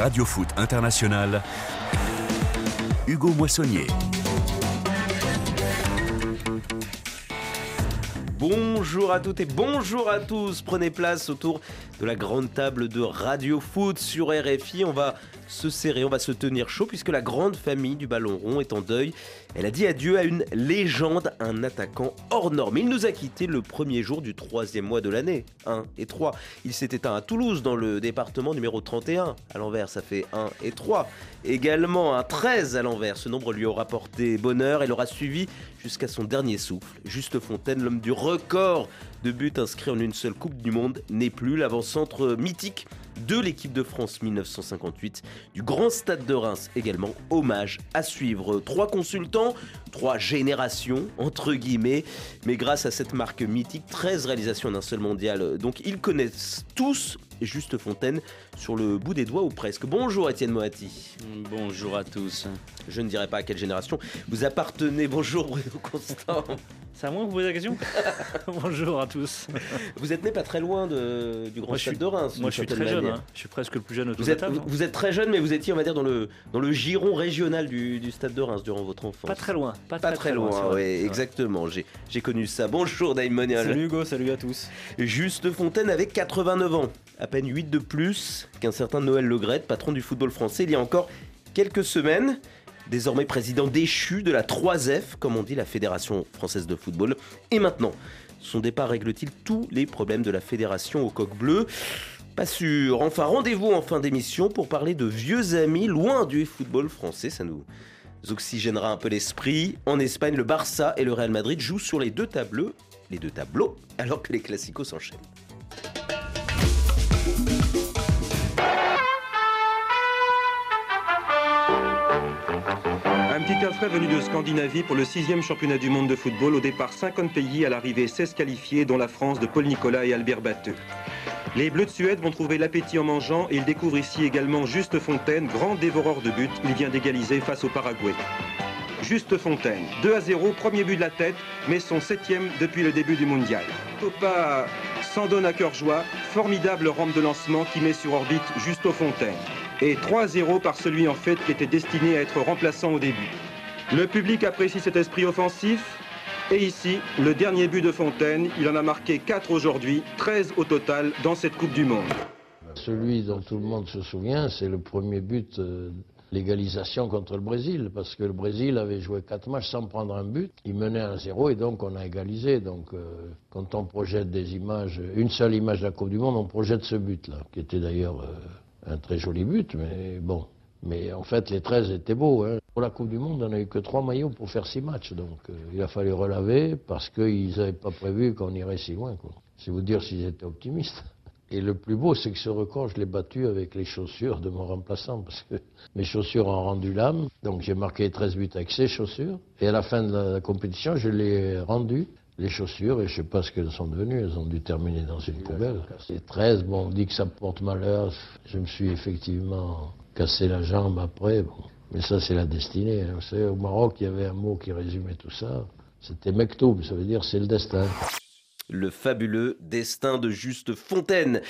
Radio Foot International, Hugo Moissonnier. Bonjour à toutes et bonjour à tous. Prenez place autour de la grande table de Radio Foot sur RFI. On va se serrer, on va se tenir chaud puisque la grande famille du ballon rond est en deuil. Elle a dit adieu à une légende, un attaquant hors norme. Il nous a quitté le premier jour du troisième mois de l'année, 1 et 3. Il s'est éteint à Toulouse dans le département numéro 31. À l'envers, ça fait 1 et 3. Également un 13 à l'envers. Ce nombre lui aura porté bonheur et l'aura suivi jusqu'à son dernier souffle. Juste Fontaine, l'homme du record de buts inscrits en une seule Coupe du Monde, n'est plus l'avant-centre mythique de l'équipe de France 1958, du Grand Stade de Reims également. Hommage à suivre. Trois consultants, trois générations, entre guillemets, mais grâce à cette marque mythique, 13 réalisations d'un seul mondial. Donc ils connaissent tous Juste Fontaine sur le bout des doigts ou presque. Bonjour Étienne Moati. Bonjour à tous. Je ne dirais pas à quelle génération vous appartenez. Bonjour Bruno Constant. C'est à moi que vous posez la question Bonjour à tous. Vous êtes né pas très loin de, du Grand Stade de Reims. Moi je suis très jeune, hein. je suis presque le plus jeune autour vous êtes, Vous êtes très jeune mais vous étiez on va dire dans le, dans le giron régional du, du Stade de Reims durant votre enfance. Pas très loin. Pas, très, loin, oui, exactement. J'ai connu ça. Bonjour Daimonial. Salut Hugo, salut à tous. Juste Fontaine avec 89 ans à peine 8 de plus qu'un certain Noël Legrette, patron du football français, il y a encore quelques semaines. Désormais président déchu de la 3F, comme on dit la Fédération française de football. Et maintenant, son départ règle-t-il tous les problèmes de la fédération au coq bleu? Pas sûr. Enfin, rendez-vous en fin d'émission pour parler de vieux amis loin du football français. Ça nous oxygénera un peu l'esprit. En Espagne, le Barça et le Real Madrid jouent sur les deux tableaux, les deux tableaux, alors que les classicos s'enchaînent. Un frais venu de Scandinavie pour le sixième championnat du monde de football. Au départ, 50 pays, à l'arrivée 16 qualifiés, dont la France de Paul Nicolas et Albert Batteux. Les Bleus de Suède vont trouver l'appétit en mangeant et ils découvrent ici également Juste Fontaine, grand dévoreur de buts. Il vient d'égaliser face au Paraguay. Juste Fontaine, 2 à 0, premier but de la tête, mais son septième depuis le début du mondial. Topa s'en donne à cœur joie, formidable rampe de lancement qui met sur orbite Juste Fontaine. Et 3 à 0 par celui en fait qui était destiné à être remplaçant au début. Le public apprécie cet esprit offensif. Et ici, le dernier but de Fontaine, il en a marqué 4 aujourd'hui, 13 au total dans cette Coupe du Monde. Celui dont tout le monde se souvient, c'est le premier but, euh, l'égalisation contre le Brésil, parce que le Brésil avait joué 4 matchs sans prendre un but. Il menait à 0 et donc on a égalisé. Donc euh, quand on projette des images, une seule image de la Coupe du Monde, on projette ce but-là, qui était d'ailleurs euh, un très joli but, mais bon, mais en fait, les 13 étaient beaux. Hein. Pour la Coupe du Monde, on n'a eu que 3 maillots pour faire 6 matchs. Donc euh, il a fallu relaver parce qu'ils n'avaient pas prévu qu'on irait si loin. C'est vous dire s'ils étaient optimistes. Et le plus beau, c'est que ce record, je l'ai battu avec les chaussures de mon remplaçant, parce que mes chaussures ont rendu l'âme. Donc j'ai marqué 13 buts avec ces chaussures. Et à la fin de la compétition, je l'ai rendu les chaussures, et je ne sais pas ce qu'elles sont devenues, elles ont dû terminer dans une poubelle. C'est 13, bon, on dit que ça porte malheur. Je me suis effectivement casser la jambe après. Bon. Mais ça, c'est la destinée. Hein. Vous savez, au Maroc, il y avait un mot qui résumait tout ça. C'était mektoub, ça veut dire c'est le destin. Le fabuleux destin de Juste Fontaine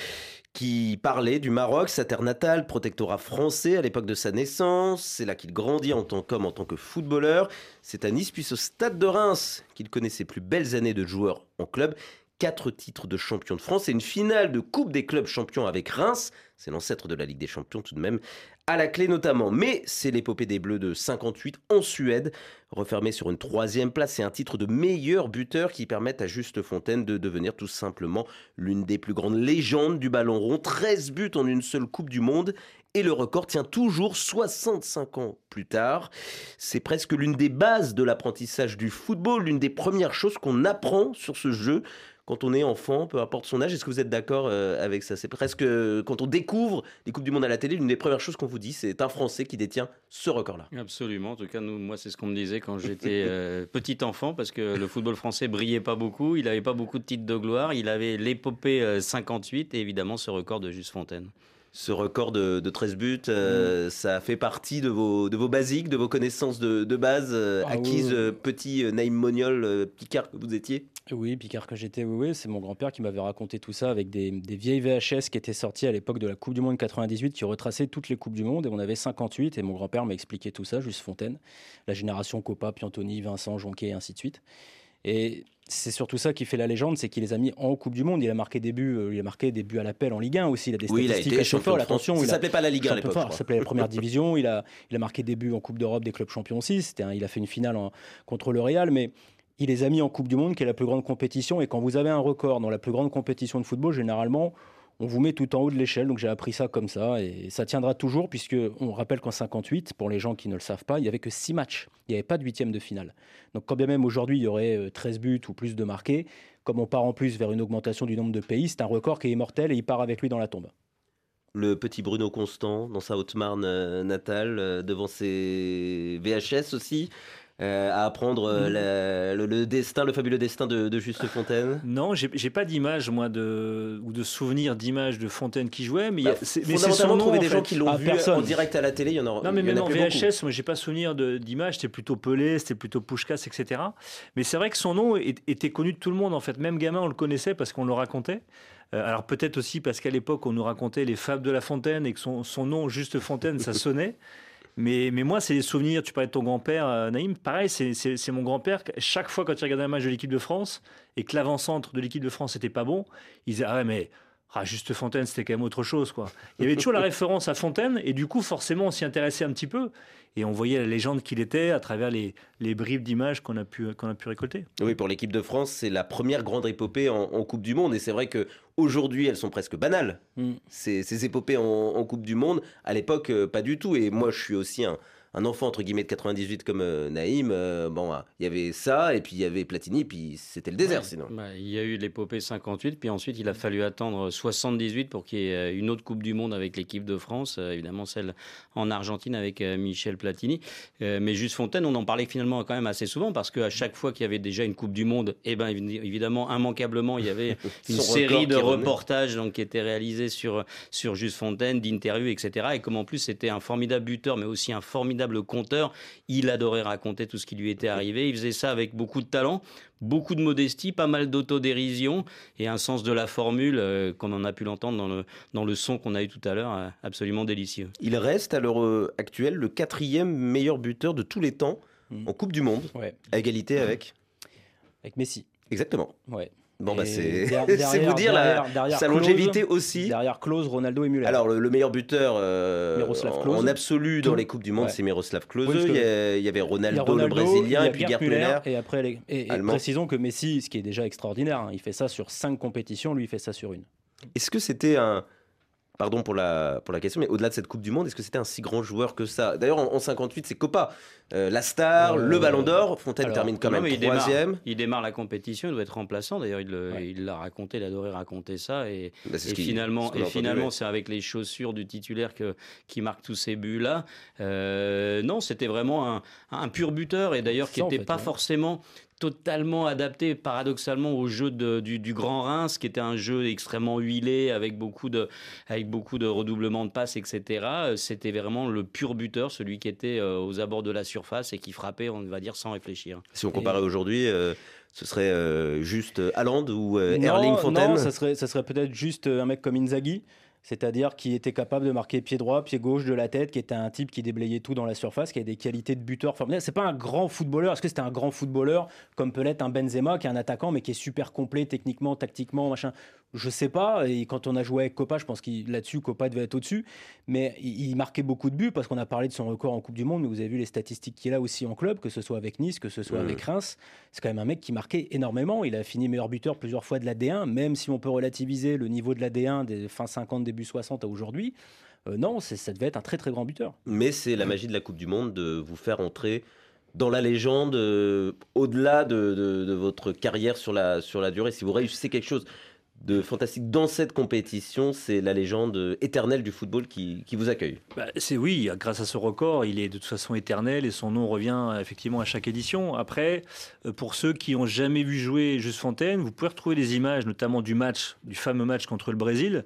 qui parlait du Maroc, sa terre natale, protectorat français à l'époque de sa naissance. C'est là qu'il grandit en tant qu'homme, en tant que footballeur. C'est à Nice, puis au Stade de Reims, qu'il connaît ses plus belles années de joueur en club quatre titres de champion de France et une finale de Coupe des clubs champions avec Reims. C'est l'ancêtre de la Ligue des champions tout de même, à la clé notamment. Mais c'est l'épopée des Bleus de 58 en Suède, refermée sur une troisième place et un titre de meilleur buteur qui permettent à Juste Fontaine de devenir tout simplement l'une des plus grandes légendes du ballon rond. 13 buts en une seule Coupe du Monde et le record tient toujours 65 ans plus tard. C'est presque l'une des bases de l'apprentissage du football, l'une des premières choses qu'on apprend sur ce jeu quand on est enfant, peu importe son âge. Est-ce que vous êtes d'accord euh, avec ça? C'est presque quand on découvre les Coupes du Monde à la télé, l'une des premières choses qu'on vous dit, c'est un Français qui détient ce record-là. Absolument. En tout cas, nous, moi, c'est ce qu'on me disait quand j'étais euh, petit enfant, parce que le football français brillait pas beaucoup. Il n'avait pas beaucoup de titres de gloire. Il avait l'épopée 58 euh, et évidemment ce record de Juste Fontaine. Ce record de, de 13 buts, euh, ça fait partie de vos, de vos basiques, de vos connaissances de, de base euh, Ah, acquises, oui, euh, petit Naïm Moniol, Picard que vous étiez? Oui, Picard que j'étais, oui, oui, c'est mon grand-père qui m'avait raconté tout ça avec des, des vieilles VHS qui étaient sorties à l'époque de la Coupe du Monde 98 qui retraçaient toutes les Coupes du Monde. Et on avait 58 et mon grand-père m'a expliqué tout ça, Juste Fontaine, la génération Copa, Piantoni, Vincent, Jonquet et ainsi de suite. Et c'est surtout ça qui fait la légende, c'est qu'il les a mis en Coupe du Monde. Il a marqué des buts, euh, il a marqué des buts à l'appel en Ligue 1 aussi. Il a des Oui, statistiques. France. Attention, Ça s'appelait pas la Ligue 1 à l'époque. Ça s'appelait la première division. Il a, il a marqué des buts en Coupe d'Europe des clubs champions aussi. Un- il a fait une finale en- contre le Real, mais il les a mis en Coupe du Monde, qui est la plus grande compétition. Et quand vous avez un record dans la plus grande compétition de football, généralement, on vous met tout en haut de l'échelle. Donc j'ai appris ça comme ça. Et ça tiendra toujours, puisque on rappelle qu'en 58, pour les gens qui ne le savent pas, il n'y avait que 6 matchs. Il n'y avait pas de huitième de finale. Donc quand bien même aujourd'hui, il y aurait euh, 13 buts ou plus de marqués, comme on part en plus vers une augmentation du nombre de pays, c'est un record qui est immortel et il part avec lui dans la tombe. Le petit Bruno Constant dans sa Haute-Marne euh, natale, euh, devant ses VHS aussi, euh, à apprendre euh, la- le, le destin, le fabuleux destin de, de Juste Fontaine. Non, j'ai pas d'image, moi, de, ou de souvenir d'image de Fontaine qui jouait, mais, il y a- Bah, c'est- mais c'est son nom, en des gens qui l'ont Ah, vu personne. en direct à la télé, il y en aura. Non, mais en même a en. VHS, moi, j'ai pas souvenir de- d'image. C'était plutôt Pelé, c'était plutôt Pushkas, etc. Mais c'est vrai que son nom est- était connu de tout le monde, en fait. Même gamin, on le connaissait parce qu'on le racontait. Euh, alors peut-être aussi parce qu'à l'époque, on nous racontait les fables de La Fontaine et que son, son nom, Juste Fontaine, ça sonnait. Mais, moi, c'est les souvenirs. Tu parlais de ton grand-père, euh, Naïm. Pareil, c'est mon grand-père. Chaque fois, quand il regardait un match de l'équipe de France et que l'avant-centre de l'équipe de France n'était pas bon, il disait Ah ouais, mais ah, Juste Fontaine, c'était quand même autre chose. quoi. Il y avait toujours la référence à Fontaine. Et du coup, forcément, on s'y intéressait un petit peu. Et on voyait la légende qu'il était à travers les, les bribes d'images qu'on a, pu- qu'on a pu récolter. Oui, pour l'équipe de France, c'est la première grande épopée en, en Coupe du Monde. Et c'est vrai que aujourd'hui, elles sont presque banales. Mm. Ces, ces épopées en, en Coupe du Monde, à l'époque, euh, pas du tout. Et moi, je suis aussi un, un enfant, entre guillemets, de 98 comme euh, Naïm. Euh, bon, ah, il y avait ça, et puis il y avait Platini, puis c'était le désert Ouais. sinon. Bah, il y a eu l'épopée 58, puis ensuite il a fallu attendre 78 pour qu'il y ait euh, une autre Coupe du Monde avec l'équipe de France, euh, évidemment celle en Argentine avec Michel Platini. Mais Juste Fontaine, on en parlait finalement quand même assez souvent parce qu'à chaque fois qu'il y avait déjà une Coupe du Monde, eh ben, évi- évidemment, immanquablement, il y avait une série de reportages donc, qui étaient réalisés sur, sur Juste Fontaine, d'interviews, etc. Et comme en plus c'était un formidable buteur, mais aussi un formidable conteur, il adorait raconter tout ce qui lui était arrivé. Il faisait ça avec beaucoup de talent, beaucoup de modestie, pas mal d'autodérision et un sens de la formule, euh, comme on a pu l'entendre dans le, dans le son qu'on a eu tout à l'heure, euh, absolument délicieux. Il reste à l'heure euh, actuelle le quatrième meilleur buteur de tous les temps Mm. en Coupe du Monde, Ouais, à égalité avec. avec Messi. Exactement. Ouais. Bon, bah, c'est derrière- vous dire la, derrière- sa Klose, longévité aussi. Derrière Klose, Ronaldo et Müller. Alors, le, le meilleur buteur euh, en, en absolu dans les Coupes du Monde, Ouais. c'est Miroslav Klose. Oui, il, y a- il y avait Il y a Ronaldo, Ronaldo, le Brésilien, et puis Gerd Müller. Et après, les- et, et précisons que Messi, ce qui est déjà extraordinaire, hein, il fait ça sur cinq compétitions, lui il fait ça sur une. Est-ce que c'était un. Pardon pour la, pour la question, mais au-delà de cette Coupe du Monde, est-ce que c'était un si grand joueur que ça? D'ailleurs, en, en 58, c'est Copa. Euh, la star, Euh, le ballon d'or. Fontaine alors, termine quand Non, même mais il troisième. il démarre la compétition, il doit être remplaçant. D'ailleurs, il Ouais. l'a raconté, il adorait raconter ça. Et, Bah, et finalement, et finalement, c'est avec les chaussures du titulaire que, qui marque tous ces buts-là. Euh, non, c'était vraiment un, un pur buteur et d'ailleurs qui en n'était fait, pas ouais. forcément totalement adapté paradoxalement au jeu de- du, du Grand Reims, qui était un jeu extrêmement huilé avec beaucoup de, avec beaucoup de redoublements de passes, etc. Euh, C'était vraiment le pur buteur, celui qui était euh, aux abords de la surface et qui frappait, on va dire, sans réfléchir. Si on comparait aujourd'hui, euh, ce serait euh, juste Haaland ou euh, non, Erling Fontaine? non, ça serait, ça serait peut-être juste un mec comme Inzaghi, c'est-à-dire qui était capable de marquer pied droit, pied gauche de la tête, qui était un type qui déblayait tout dans la surface, qui avait des qualités de buteur formidables. C'est pas un grand footballeur. Est-ce que c'était un grand footballeur comme peut l'être un Benzema, qui est un attaquant mais qui est super complet techniquement, tactiquement, machin? Je sais pas. Et quand on a joué avec Copa, je pense qu'il là-dessus Copa devait être au-dessus, mais il, marquait beaucoup de buts parce qu'on a parlé de son record en Coupe du Monde, mais vous avez vu les statistiques qu'il a aussi en club, que ce soit avec Nice, que ce soit avec Reims. C'est quand même un mec qui marquait énormément. Il a fini meilleur buteur plusieurs fois de la D1, même si on peut relativiser le niveau de la D1 des fin 50, début 60 à aujourd'hui. Euh, non, c'est- ça devait être un très très grand buteur. Mais c'est la magie de la Coupe du Monde de vous faire entrer dans la légende euh, au-delà de, de- de votre carrière sur la, sur la durée. Si vous réussissez quelque chose de fantastique dans cette compétition, c'est la légende éternelle du football qui, qui vous accueille. Bah, c'est oui, grâce à ce record, il est de toute façon éternel et son nom revient effectivement à chaque édition. Après, euh, pour ceux qui ont jamais vu jouer Juste Fontaine, vous pouvez retrouver des images, notamment du match, du fameux match contre le Brésil,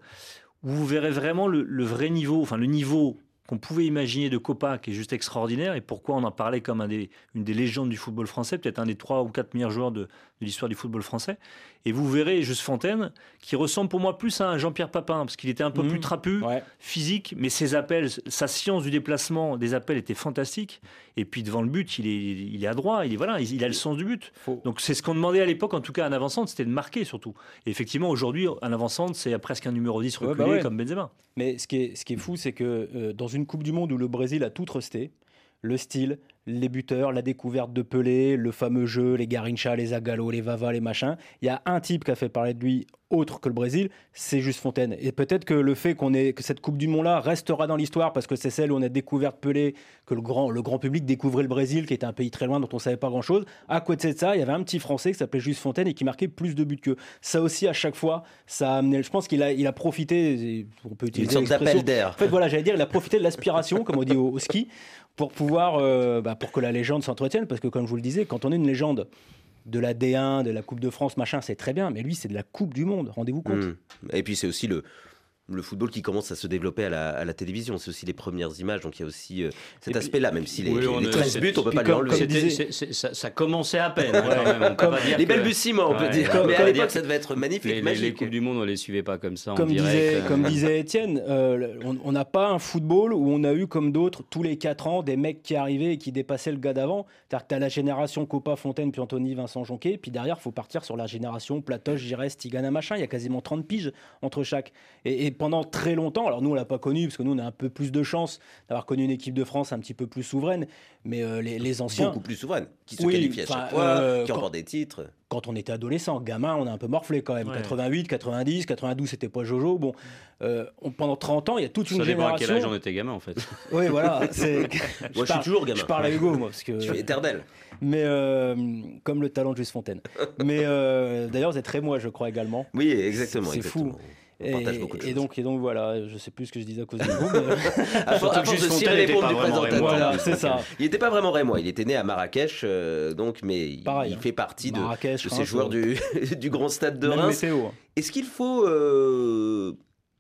où vous verrez vraiment le, le vrai niveau, enfin le niveau qu'on pouvait imaginer de Copa, qui est juste extraordinaire, et pourquoi on en parlait comme un des, une des légendes du football français, peut-être un des trois ou quatre meilleurs joueurs de, de l'histoire du football français. Et vous verrez Juste Fontaine, qui ressemble pour moi plus à un Jean-Pierre Papin, parce qu'il était un peu Mmh. plus trapu, Ouais. physique, mais ses appels, sa science du déplacement des appels était fantastique. Et puis devant le but, il est, il est adroit, il, est, voilà, il, il a le sens du but. Faut- Donc c'est ce qu'on demandait à l'époque, en tout cas à un avant-centre, c'était de marquer surtout. Et effectivement, aujourd'hui, un avant-centre, c'est presque un numéro 10 Ouais, reculé bah ouais. comme Benzema. Mais ce qui est, ce qui est fou, c'est que euh, dans une Coupe du Monde où le Brésil a tout trusté, le style, les buteurs, la découverte de Pelé, le fameux jeu, les Garincha, les Zagallo, les Vava, les machins, il y a un type qui a fait parler de lui autre que le Brésil, c'est juste Fontaine. Et peut-être que le fait qu'on ait que cette Coupe du Monde-là restera dans l'histoire parce que c'est celle où on a découvert Pelé, que le grand, le grand public découvrait le Brésil, qui était un pays très loin dont on savait pas grand-chose. À côté de ça, il y avait un petit Français qui s'appelait Juste Fontaine et qui marquait plus de buts que ça aussi à chaque fois. Ça a amené, je pense qu'il a, il a profité. On peut Une utiliser sorte l'expression- d'appel d'air. en fait, voilà, j'allais dire, il a profité de l'aspiration, comme on dit au, au ski, pour pouvoir, euh, bah, pour que la légende s'entretienne. Parce que, comme je vous le disais, quand on est une légende de la D1, de la Coupe de France, machin, c'est très bien. Mais lui, c'est de la Coupe du Monde. Rendez-vous compte. Mm. Et puis c'est aussi le, le football qui commence à se développer à la, à la télévision. C'est aussi les premières images, donc il y a aussi euh, cet aspect-là, même si les, Oui, on les est- 13 c'est- buts, on peut puis pas lui comme- enlever. ça, ça commençait à peine. quand même. On peut Comme- pas dire Les que- balbutiements, on peut Ouais, dire. peut Mais à l'époque, que ça devait être magnifique, Les, les- les. Coupes du Monde, on les suivait pas comme ça en Comme direct. disait, euh, comme disait Étienne, euh, on- on n'a pas un football où on a eu comme d'autres tous les 4 ans des mecs qui arrivaient et qui dépassaient le gars d'avant. C'est-à-dire que tu as la génération Copa, Fontaine, puis Anthony, Vincent Jonquet, puis derrière, il faut partir sur la génération Platoche, Giresse, Tigana, machin. Il y a quasiment 30 piges entre chaque. Et, et pendant très longtemps, alors nous, on l'a pas connu, parce que nous, on a un peu plus de chance d'avoir connu une équipe de France un petit peu plus souveraine, mais euh, les, les anciens. Beaucoup plus souveraine, qui se Oui, qualifie à chaque fois, euh, qui quand- remporte des titres. quand on était adolescent, gamin, on a un peu morflé quand même. Ouais. 88, 90, 92, c'était pas Jojo. Bon, euh, on- pendant 30 ans, il y a toute une Ça dépend à quel génération. âge on était gamin en fait. Oui, voilà. c'est- Moi, je suis toujours gamin. Je parle à Hugo, moi, parce que. Je suis éternel. Mais euh, comme le talent de Juste Fontaine. Mais euh, d'ailleurs, vous êtes très moi, je crois également. Oui, exactement. C'est exactement. fou. On partage Et, beaucoup de et choses. donc, et donc voilà, je sais plus ce que je disais à cause de vous. mais- à force, de s'y répondre pas du vraiment présentateur. Voilà, c'est ça. Il n'était pas vraiment rémois. Il était né à Marrakech, euh, donc, mais il, Pareil, il hein. fait partie de, Marrakech, de ces Reims, joueurs du, du grand stade de même Reims. hein. Est-ce qu'il faut, euh,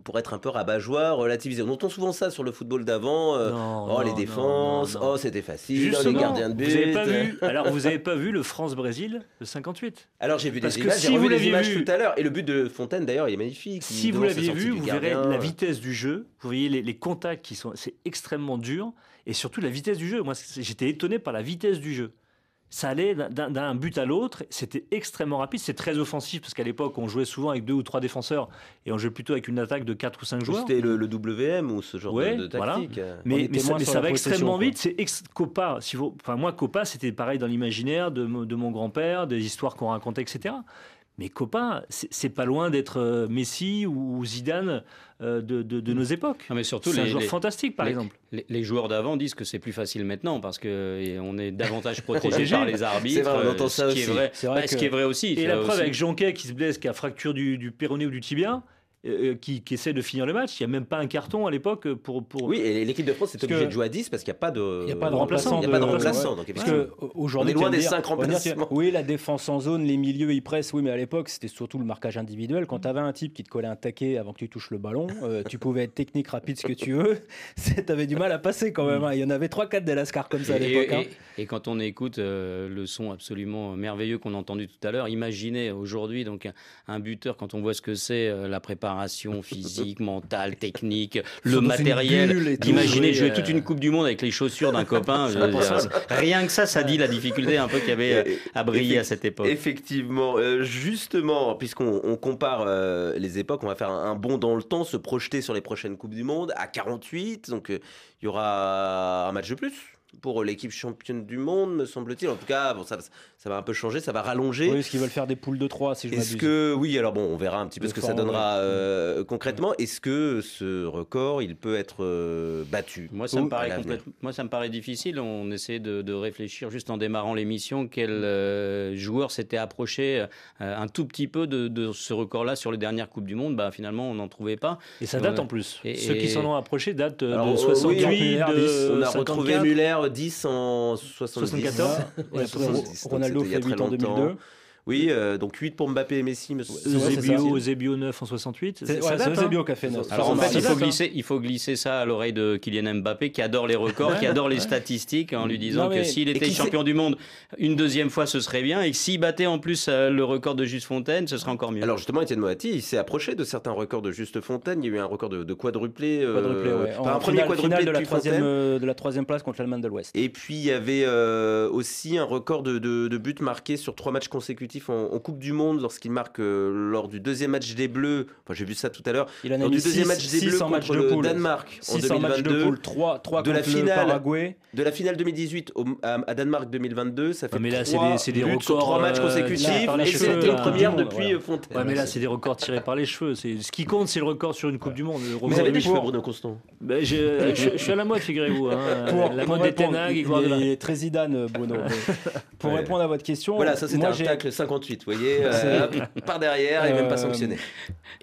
pour être un peu rabat-joie, relativiser On entend souvent ça sur le football d'avant. euh, oh, non, les défenses, non, non. oh, c'était facile, les Justement, gardiens de but. vous avez pas vu. Alors, vous avez pas vu le France-Brésil de 58 Alors j'ai vu Parce des images, si j'ai vous revu les images vu- tout à l'heure. Et le but de Fontaine, d'ailleurs, il est magnifique. Si vous l'aviez vu, vous verrez la vitesse du jeu. Vous voyez les, les contacts qui sont, c'est extrêmement dur, et surtout la vitesse du jeu. Moi, j'étais étonné par la vitesse du jeu. Ça allait d'un- but à l'autre, c'était extrêmement rapide, c'est très offensif parce qu'à l'époque on jouait souvent avec deux ou trois défenseurs et on jouait plutôt avec une attaque de quatre ou cinq joueurs. C'était le, le WM ou ce genre de- Ouais, de, voilà. tactique. Mais, était mais ça, mais va extrêmement quoi. vite. C'est ex- Copa. Si vous, enfin moi Copa, c'était pareil dans l'imaginaire de, de mon grand-père, des histoires qu'on racontait, etc. Mais Copa, c'est pas loin d'être euh, Messi ou Zidane euh, de, de- de nos époques. Non, mais surtout C'est un les, joueur les- fantastique, par les- exemple. les- les joueurs d'avant disent que c'est plus facile maintenant parce que on est davantage protégé par les arbitres. C'est vrai, on entend euh, ça ce qui est aussi. vrai. C'est vrai Bah, Ce qui est vrai aussi. Et la preuve aussi. avec Jonquet qui se blesse, qui a fracture du, du péroné ou du tibia, euh, qui, qui essaie de finir le match. Il n'y a même pas un carton à l'époque pour. pour... Oui, et l'équipe de France est Parce obligée que- de jouer à 10 parce qu'il n'y a pas de, Il n'y a pas de remplaçant. Il n'y a pas de remplaçant. donc Parce que aujourd'hui, On est loin des dire- cinq on va dire, remplacements. Oui, la défense en zone, les milieux, ils pressent. Oui, mais à l'époque, c'était surtout le marquage individuel. Quand tu avais un type qui te collait un taquet avant que tu touches le ballon, euh, tu pouvais être technique, rapide, ce que tu veux. Tu avais du mal à passer quand même. hein. Il y en avait 3-4 des Lascar comme ça à Et- l'époque. hein. Et, et quand on écoute euh, le son absolument merveilleux qu'on a entendu tout à l'heure, imaginez aujourd'hui donc un, un buteur quand on voit ce que c'est euh, la préparation physique, mentale, technique, le matériel. D'imaginer jouer, euh, toute une Coupe du Monde avec les chaussures d'un copain. rien que ça, ça dit la difficulté un peu qu'il y avait euh, à briller à cette époque. Effectivement, euh, justement, puisqu'on on compare euh, les époques, on va faire un, bond dans le temps, se projeter sur les prochaines Coupes du Monde à 48. Donc euh, il y aura un match de plus pour l'équipe championne du monde, me semble-t-il. En tout cas, bon, ça, ça va un peu changer, ça va rallonger. Oui, est-ce qu'ils veulent faire des poules de 3 si je Est-ce m'abuse que oui alors bon on verra un petit peu Le ce que ça donnera euh, concrètement est-ce que ce record il peut être euh, battu Moi ça, me paraît l'avenir complètement- moi, ça me paraît difficile. On essaie de, de réfléchir juste en démarrant l'émission quel euh, joueur s'était approché euh, un tout petit peu de, de ce record-là sur les dernières Coupes du Monde. Bah, finalement, on n'en trouvait pas. Et ça date en plus. Et- Ceux qui s'en ont approché datent Alors, de euh, 68, oui, de on a 54. retrouvé Muller 10 en 70 74. Et Ouais, après, 70, donc Ronaldo fait très 8 en longtemps. 2002. Oui, euh, donc 8 pour Mbappé et Messi. me- Eusebio, Eusebio 9 en 68. C'est ouais, Eusebio hein qui a fait neuf. Alors en fait, il faut, glisser, il faut glisser ça à l'oreille de Kylian Mbappé qui adore les records, qui adore les statistiques en lui disant Non, mais- que s'il était champion du monde une deuxième fois, ce serait bien et que s'il battait en plus euh, le record de Juste Fontaine, ce serait encore mieux. Alors justement, Étienne Moati, il s'est approché de certains records de Juste Fontaine. Il y a eu un record de, de quadruplé. euh, Quadruplé, ouais. enfin, En un premier quadruplé finale de la depuis troisième, Fontaine. euh, de la troisième place contre l'Allemagne de l'Ouest. Et puis il y avait euh, aussi un record de, de- de buts marqués sur trois matchs consécutifs en, en Coupe du Monde lorsqu'il marque euh, lors du deuxième match des Bleus. Enfin, j'ai vu ça tout à l'heure. Il en a Lors mis du deuxième match des Bleus 600 matchs contre de le poule. Danemark en 600 matchs de 2022. poule, 3, 3 De la finale. Paraguay. De la finale 2018 au- à, à Danemark 2022, ça fait mais là, c'est trois des- c'est des buts sur records, trois matchs euh, consécutifs. là, et c'était une première du Monde, depuis voilà. Fontaine. Ouais, mais là, c'est des records tirés par les cheveux. C'est ce qui compte, c'est le record sur une Coupe du Monde. Vous avez de des cheveux. Bruno Constant Ben, je, suis à la mode, figurez-vous. Hein. Pour, la mode des et il, est très Zidane, Bruno. pour répondre à votre question, Voilà, ça c'était un tacle 58, vous voyez, euh, par derrière et même pas Euh, sanctionné.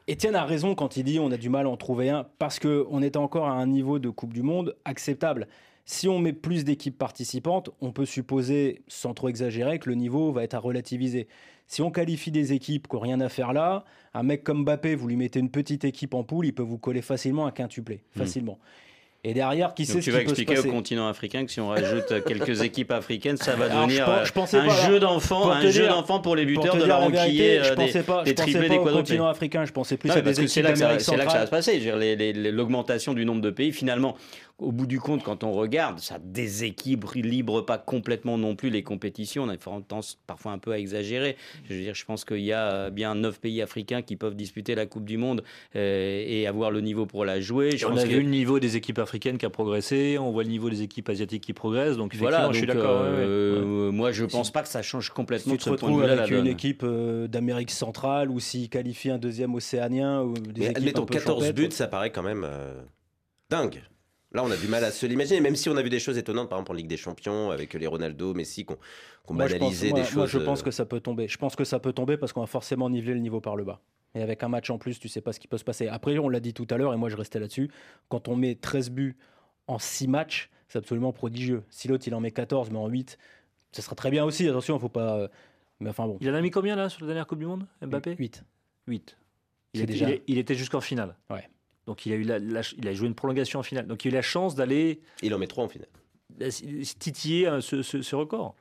Étienne a raison quand il dit on a du mal à en trouver un parce qu'on est encore à un niveau de Coupe du Monde acceptable. Si on met plus d'équipes participantes, on peut supposer, sans trop exagérer, que le niveau va être à relativiser. Si on qualifie des équipes qui n'ont rien à faire là, un mec comme Mbappé, vous lui mettez une petite équipe en poule, il peut vous coller facilement un quintuplé. Facilement. Et derrière, qui sait Donc ce tu qui vas peut se expliquer au passer continent africain que si on rajoute euh, quelques équipes africaines, ça va Alors, devenir euh, je un pas, jeu pour un jeu d'enfants pour les Pour buteurs te de leur enquiller je euh, des, pensais pas, des triplés, des au quadruplés. continent africain, je pensais plus Non, à des c'est équipes là, c'est là que ça va se passer. L'augmentation du nombre de pays, finalement, au bout du compte, quand on regarde, ça déséquilibre pas complètement non plus les compétitions. On a tendance parfois un peu à exagérer. Je veux dire, je pense qu'il y a euh, bien neuf pays africains qui peuvent disputer la Coupe du Monde euh, et avoir le niveau pour la jouer. Je on pense a que- vu le niveau des équipes africaines qui a progressé, on voit le niveau des équipes asiatiques qui progressent, donc effectivement, Voilà, je suis d'accord. ouais, ouais. euh, Moi, je pense pas que ça change Si complètement tu de te retrouves avec une équipe euh, d'Amérique centrale ou s'il qualifie un deuxième océanien ou des Mais équipes un peu 14 champêtres, buts, ça paraît quand même euh, dingue. Là, on a du mal à se l'imaginer, même si on a vu des choses étonnantes, par exemple en Ligue des Champions, avec les Ronaldo, Messi, qui ont, qui ont Moi, je pense, banalisé moi- des moi, choses. je pense euh, que ça peut tomber. Je pense que ça peut tomber parce qu'on va forcément niveler le niveau par le bas. Et avec un match en plus, tu sais pas ce qui peut se passer. Après, on l'a dit tout à l'heure, et moi je restais là-dessus. Quand on met 13 buts en 6 matchs, c'est absolument prodigieux. Si l'autre il en met 14, mais en 8, ça sera très bien aussi. Attention, il faut pas. euh, Mais enfin bon. Il en a mis combien là sur la dernière Coupe du Monde, Mbappé? 8. 8. Il, était, déjà- il était jusqu'en finale. Ouais. Donc il a, eu la, la- il a joué une prolongation en finale. Donc il a eu la chance d'aller Il en met 3 en finale. euh, titiller euh, ce, ce- ce record.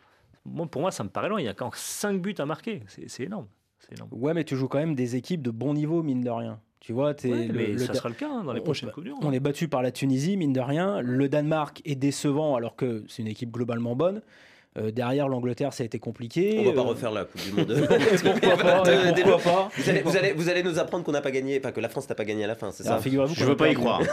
Pour moi, ça me paraît loin. Il y a quand 5 buts à marquer. C'est énorme. C'est énorme. Ouais, mais tu joues quand même des équipes de bon niveau, mine de rien. Tu vois, t'es Ouais, le- mais le ça sera le cas hein, dans les on- prochaines Coupes du Monde. On est battu par la Tunisie, mine de rien. Le Danemark est décevant alors que c'est une équipe globalement bonne. Euh, derrière l'Angleterre, ça a été compliqué. On va pas Euh, refaire la Coupe du Monde. pourquoi pas, De- et pourquoi pas Vous allez, vous, allez, vous allez nous apprendre qu'on n'a pas gagné, enfin que la France n'a pas gagné à la fin, c'est ça? Alors, figurez-vous Je veux pas y croire.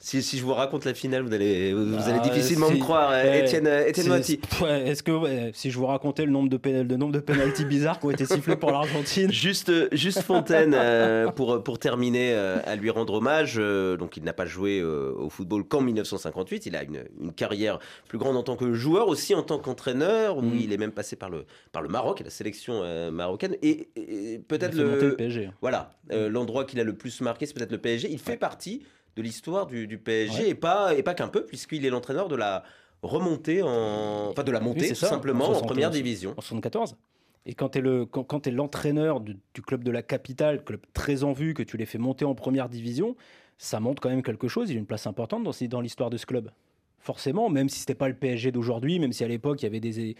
si, si je vous raconte la finale, vous allez, vous Ah, allez difficilement me croire, euh, Ouais, Étienne, euh, Étienne C'est- Moati. ouais, Est-ce que ouais, si je vous racontais le nombre de, pénal, de nombre de pénalties bizarres qui ont été sifflés pour l'Argentine Juste, euh, juste Fontaine, euh, pour, pour terminer, euh, à lui rendre hommage. euh, donc, il n'a pas joué euh, au football qu'en 1958. Il a une, une carrière plus grande en tant que joueur, aussi en tant qu'entraîneur, où Mm. il est même passé par le, par le Maroc, et la sélection euh, marocaine. Et, et peut-être le, le PSG. voilà, euh, l'endroit qu'il a le plus marqué, c'est peut-être le PSG. Il fait partie de l'histoire du, du PSG, Ouais. et pas, et pas qu'un peu, puisqu'il est l'entraîneur de la remontée en, enfin de la montée c'est tout ça, simplement en en 60, première division. En 74. Et quand tu es le quand, quand t'es l'entraîneur du, du club de la capitale, club très en vue, que tu les fais monter en première division, ça montre quand même quelque chose. Il a une place importante dans, dans l'histoire de ce club. Forcément, même si c'était pas le PSG d'aujourd'hui, même si à l'époque il y avait des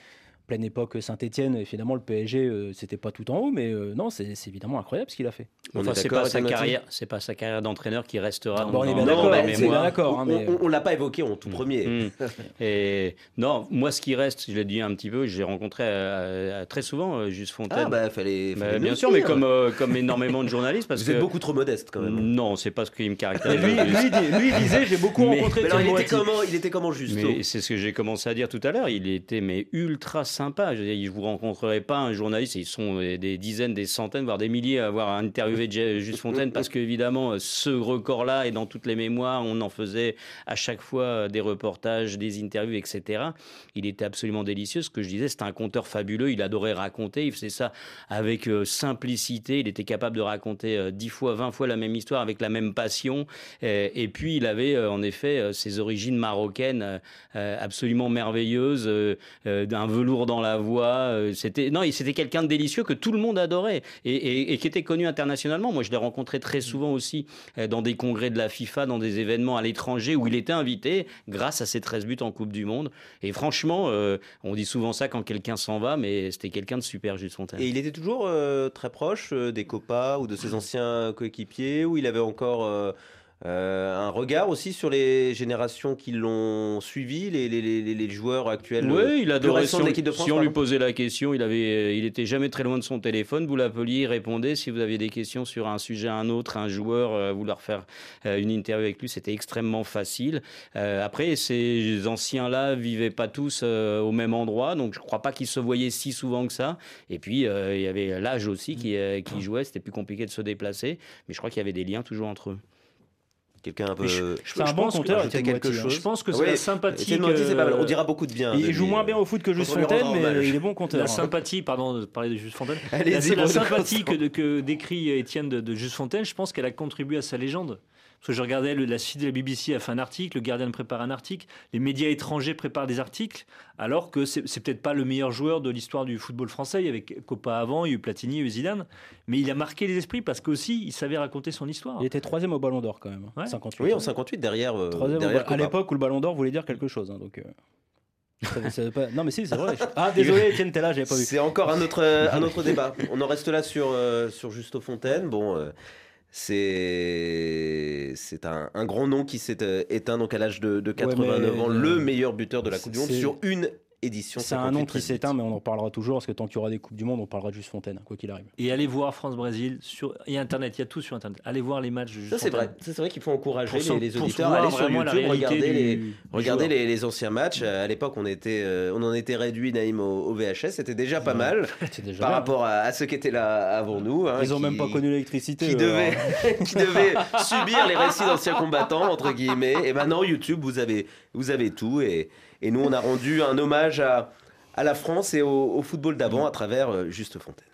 pleine époque Saint-Etienne, évidemment le PSG euh, c'était pas tout en haut, mais euh, non c'est évidemment incroyable ce qu'il a fait. Enfin, est c'est pas sa carrière, c'est pas sa carrière d'entraîneur qui restera Bon, dans, on est bien d'accord, la on hein, mais, on, on l'a pas évoqué en tout premier. Mm. Et non, moi, ce qui reste, je l'ai dit un petit peu, j'ai rencontré euh, euh, très souvent euh, Juste Fontaine. Ah bah fallait, Bah, bien sûr, mais comme, euh, comme énormément de journalistes, parce vous que êtes beaucoup trop modeste quand même. non, c'est pas ce qui me caractérise. lui, lui, disait j'ai beaucoup Mais- rencontré Mais alors, il était comment Il était comment Mais c'est ce que j'ai commencé à dire tout à l'heure. Il était mais ultra sympa. Je veux vous rencontrerez pas un journaliste. Ils sont euh, des dizaines, des centaines, voire des milliers à avoir interviewé J- Juste Fontaine parce qu'évidemment, ce record-là est dans toutes les mémoires. On en faisait à chaque fois euh, des reportages, des interviews, etc. Il était absolument délicieux. Ce que je disais, c'était un conteur fabuleux. Il adorait raconter. Il faisait ça avec euh, simplicité. Il était capable de raconter euh, dix fois, vingt fois la même histoire avec la même passion. Euh, Et puis, il avait euh, en effet euh, ses origines marocaines euh, euh, absolument merveilleuses, euh, euh, d'un velours dans la voix. C'était non, c'était quelqu'un de délicieux que tout le monde adorait et, et, qui était connu internationalement. Moi, je l'ai rencontré très souvent aussi dans des congrès de la FIFA, dans des événements à l'étranger où il était invité grâce à ses 13 buts en Coupe du Monde. Et franchement, on dit souvent ça quand quelqu'un s'en va, mais c'était quelqu'un de super, Juste Fontaine. Et il était toujours très proche des copas ou de ses anciens coéquipiers, où il avait encore euh, un regard aussi sur les générations qui l'ont suivi, les, les, les, joueurs actuels. Oui, il adorait si, l'équipe de France. Si on lui posait la question, il avait, il était jamais très loin de son téléphone. Vous l'appeliez, il répondait. Si vous aviez des questions sur un sujet, un autre, un joueur, euh, vouloir faire euh, une interview avec lui, c'était extrêmement facile. après, ces anciens-là vivaient pas tous au même endroit, donc je crois pas qu'ils se voyaient si souvent que ça. Et puis il y avait l'âge aussi qui, qui jouait. C'était plus compliqué de se déplacer, mais je crois qu'il y avait des liens toujours entre eux. Quelqu'un un peu. Je, je, un bon compteur, quelque chose. Je pense que c'est la sympathie. On dira beaucoup de bien. Il joue moins bien au foot que Juste Fontaine, mais il est bon compteur. La sympathie, pardon de parler de Juste Fontaine. La sympathie que décrit Étienne de Juste Fontaine, je pense qu'elle a contribué à sa légende. Parce que je regardais la suite de la BBC a fait un article, le Guardian prépare un article, les médias étrangers préparent des articles, alors que c'est, peut-être pas le meilleur joueur de l'histoire du football français. Il y avait Copa avant, il y a eu Platini, il y a eu Zidane, mais il a marqué les esprits parce qu'aussi il savait raconter son histoire. Il était troisième au Ballon d'Or quand même. 58. Oui, en 58 derrière. Euh, à l'époque où le Ballon d'Or voulait dire quelque chose. Hein, donc. Euh, non mais si c'est vrai. Ah désolé Etienne t'es là j'avais pas vu. C'est encore un autre un autre débat. On en reste là sur euh, sur Justo Fontaine. Bon c'est c'est un, un, grand nom qui s'est euh, éteint donc à l'âge de, de 89 ans, le meilleur buteur de la Coupe du Monde sur une édition. C'est un nom qui s'éteint, mais on en parlera toujours parce que tant qu'il y aura des Coupes du Monde, on parlera de Juste Fontaine, quoi qu'il arrive. Et allez voir France-Brésil, sur... a Internet, il y a tout sur Internet. Allez voir les matchs de Juste Ça, c'est vrai. C'est vrai qu'il faut encourager les, les, auditeurs à aller sur YouTube, regarder, les, regarder les, les, anciens matchs. À l'époque, on, était, euh, on en était réduit, Naïm, au, VHS. C'était déjà pas mal déjà par rapport à, ceux qui étaient là avant nous. Hein, Ils n'ont même pas connu l'électricité. Qui devaient qui devait subir les récits d'anciens combattants, entre guillemets. Et maintenant, YouTube, vous avez, vous avez tout. Et, et nous, on a rendu un hommage à la France et au, football d'avant à travers euh, Juste Fontaine.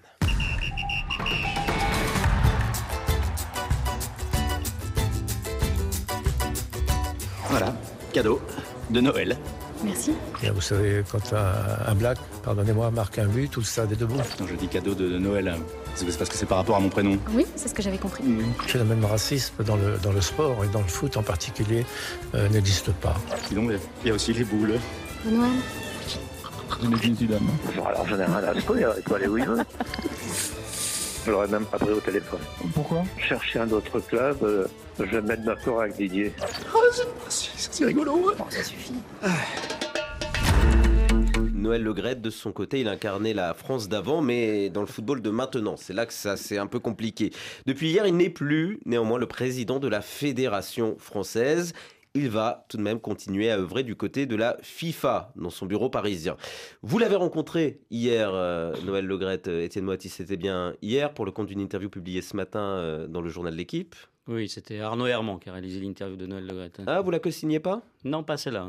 Voilà, cadeau de Noël. Merci. vous savez, quand un, black, pardonnez-moi, marque un but, tout le stade est debout. Quand je dis cadeau de, Noël, c'est parce que c'est par rapport à mon prénom. Oui, c'est ce que j'avais compris. Le même racisme dans le, dans le sport et dans le foot en particulier euh, n'existe pas. Sinon, il y a aussi les boules. Noël alors j'en ai rien à secouer, il peut aller où il veut. Je l'aurais même pas pris au téléphone. Pourquoi? Chercher un autre club, euh, je vais mettre d'accord avec Didier. Oh, c'est rigolo, ouais. ça suffit. Noël Legrette, de son côté, il incarnait la France d'avant, mais dans le football de maintenant. C'est là que ça c'est un peu compliqué. Depuis hier, il n'est plus néanmoins le président de la Fédération française il va tout de même continuer à œuvrer du côté de la FIFA dans son bureau parisien. Vous l'avez rencontré hier, euh, Noël Legrette, euh, Étienne Moiti, c'était bien hier pour le compte d'une interview publiée ce matin euh, dans le journal de l'équipe. Oui, c'était Arnaud Herman qui a réalisé l'interview de Noël Legrette. Ah, vous la co-signez pas? Non, pas celle-là.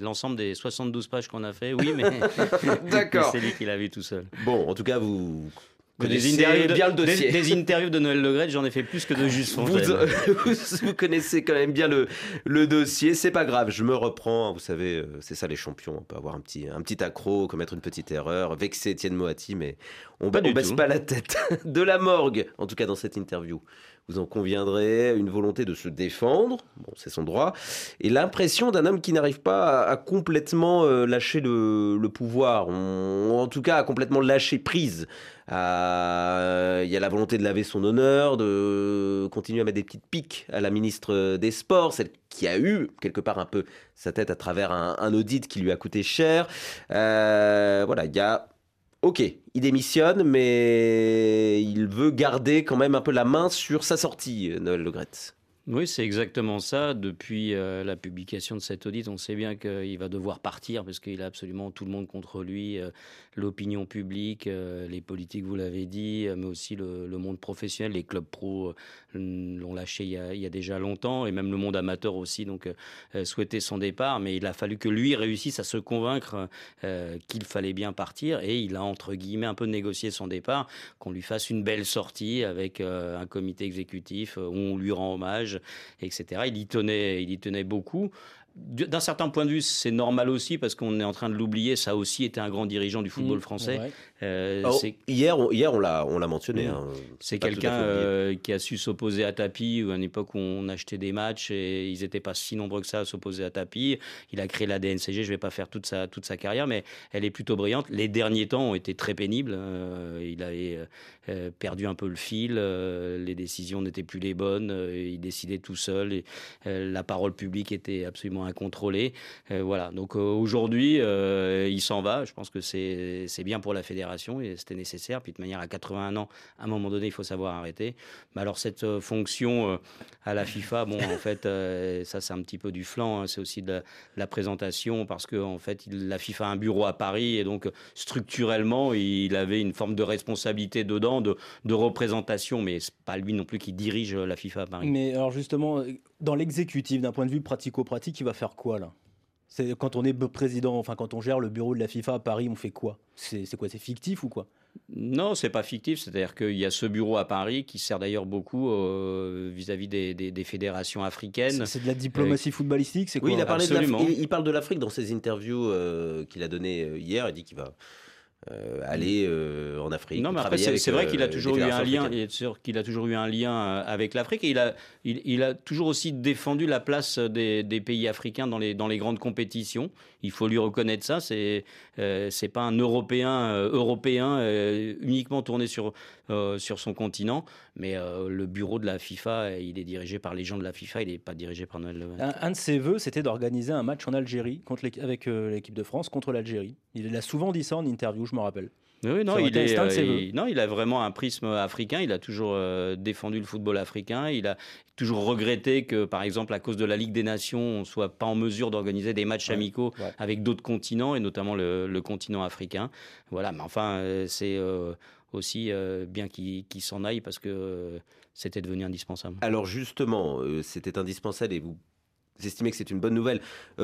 L'ensemble des 72 pages qu'on a fait, oui, mais D'accord. c'est lui qui l'a vu tout seul. Bon, en tout cas, vous des interviews, de, bien le dossier. Des, interviews de Noël Legrette, j'en ai fait plus que de Juste Fontaine. Vous, vous, connaissez quand même bien le, le dossier, c'est pas grave, je me reprends. Vous savez, euh, c'est ça les champions. On peut avoir un petit, un petit accro, commettre une petite erreur, vexer Étienne Moati, mais on, ne baisse pas la tête. De la morgue, en tout cas dans cette interview vous en conviendrez, une volonté de se défendre, c'est son droit, et l'impression d'un homme qui n'arrive pas à, complètement euh, lâcher le, pouvoir, ou en tout cas à complètement lâcher prise. Il y a la volonté de laver son honneur, de continuer à mettre des petites piques à la ministre des Sports, celle qui a eu quelque part un peu sa tête à travers un, audit qui lui a coûté cher. Euh, voilà, il y a ok, il démissionne, mais il veut garder quand même un peu la main sur sa sortie, Noël Le Oui, c'est exactement ça. Depuis euh, la publication de cet audit, on sait bien qu'il va devoir partir parce qu'il a absolument tout le monde contre lui. Euh, l'opinion publique, euh, les politiques, vous l'avez dit, mais aussi le, monde professionnel, les clubs pro l'ont lâché il y, a, déjà longtemps, et même le monde amateur aussi, donc souhaitait son départ, mais il a fallu que lui réussisse à se convaincre qu'il fallait bien partir, et il a entre guillemets un peu négocié son départ, qu'on lui fasse une belle sortie avec un comité exécutif où on lui rend hommage, etc. Il y tenait, il y tenait beaucoup. D'un certain point de vue, c'est normal aussi parce qu'on est en train de l'oublier. Ça a aussi été un grand dirigeant du football Mmh, français. ouais. Euh, Alors, c'est- hier, on, hier, on l'a, on l'a mentionné. Mmh. hein. c'est quelqu'un euh, qui a su s'opposer à tapis, ou à une époque où on achetait des matchs et ils n'étaient pas si nombreux que ça à s'opposer à tapis. Il a créé la DNCG, je ne vais pas faire toute sa, toute sa carrière, mais elle est plutôt brillante. Les derniers temps ont été très pénibles. Euh, il avait perdu un peu le fil, euh, les décisions n'étaient plus les bonnes, euh, il décidait tout seul, et, euh, la parole publique était absolument incontrôlée. Euh, voilà, donc euh, aujourd'hui, euh, il s'en va. Je pense que c'est bien pour la fédération et c'était nécessaire. Puis de manière à 81 ans, à un moment donné, il faut savoir arrêter. Mais alors cette fonction à la FIFA, bon, en fait, ça c'est un petit peu du flanc. hein. C'est aussi de la, présentation parce que en fait, la FIFA a un bureau à Paris et donc structurellement, il avait une forme de responsabilité dedans, de, représentation. Mais c'est pas lui non plus qui dirige la FIFA à Paris. Mais alors justement, dans l'exécutif, d'un point de vue pratico-pratique, il va faire quoi là? C'est quand on est président, enfin quand on gère le bureau de la FIFA à Paris, on fait quoi? C'est quoi C'est fictif ou quoi? Non, c'est pas fictif. C'est-à-dire qu'il y a ce bureau à Paris qui sert d'ailleurs beaucoup euh, vis-à-vis des, des- des fédérations africaines. C'est de la diplomatie footballistique C'est quoi Oui, il, a parlé de il, il parle de l'Afrique dans ses interviews euh, qu'il a données euh, hier. Il dit qu'il va euh, aller euh, en Afrique. Non, mais après, c'est vrai euh, qu'il a toujours eu un lien. africaines. Il est sûr qu'il a toujours eu un lien avec l'Afrique et il a, il, il a toujours aussi défendu la place des, des pays africains dans les, dans les grandes compétitions. Il faut lui reconnaître ça. C'est euh, c'est pas un Européen européen uniquement tourné sur sur son continent, mais euh, le bureau de la FIFA, il est dirigé par les gens de la FIFA. Il n'est pas dirigé par Noël Le Gret. un, un de ses vœux, c'était d'organiser un match en Algérie contre avec euh, l'équipe de France contre l'Algérie. Il a souvent dit ça en interview, je me rappelle. Oui, non, il est, euh, il- non, il a vraiment un prisme africain. Il a toujours euh, défendu le football africain. Il a toujours regretté que, par exemple, à cause de la Ligue des Nations, on soit pas en mesure d'organiser des matchs Ouais, amicaux ouais. avec d'autres continents et notamment le, le continent africain. Voilà, mais enfin, c'est euh, aussi euh, bien qu'il s'en aille parce que euh, c'était devenu indispensable. Alors justement, euh, c'était indispensable et vous estimez que c'est une bonne nouvelle